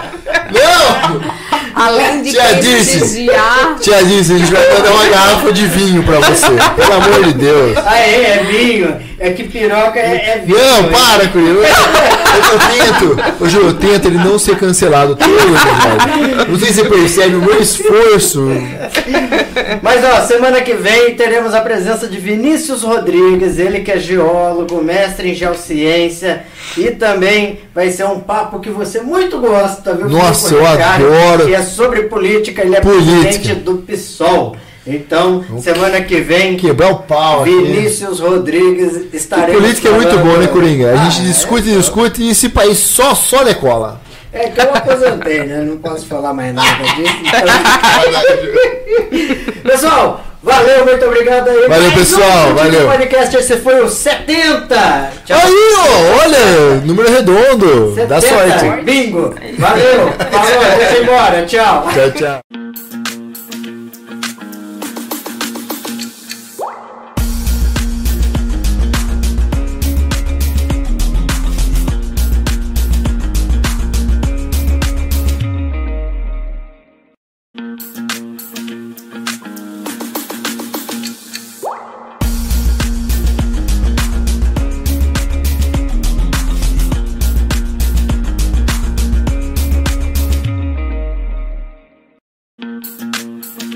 Não! Além de Tia Dirce. prestigiar. Tia disse, a gente vai mandar uma garrafa de vinho pra você. Pelo amor de Deus. Aê, é vinho. É que piroca é, é. Não, para, Coringa. Eu, eu tento, Ju, eu tento ele não ser cancelado todo, verdade. Não sei se você percebe o meu esforço. Mas ó, semana que vem teremos a presença de Vinícius Rodrigues, ele que é geólogo, mestre em geociência e também vai ser um papo que você muito gosta, viu? Nossa, Filipe eu adoro. Que é sobre política, ele é Política. presidente do PSOL. Então, semana que vem, Quebrar o pau aqui. Vinícius Rodrigues estaremos Política é muito falando- bom, né, Coringa? A gente Ah, discute, é, discute e esse país só, só decola. É que eu aposentei, né? Não posso falar mais nada disso. então- Pessoal, valeu, muito obrigado aí. Valeu, Mais um pessoal, Curtindo valeu. podcast, esse foi o 70. Tchau. Aí, ó, olha, número redondo. Dá 70, sorte. Bingo. Valeu. Falou, deixa embora. Tchau. Tchau, tchau.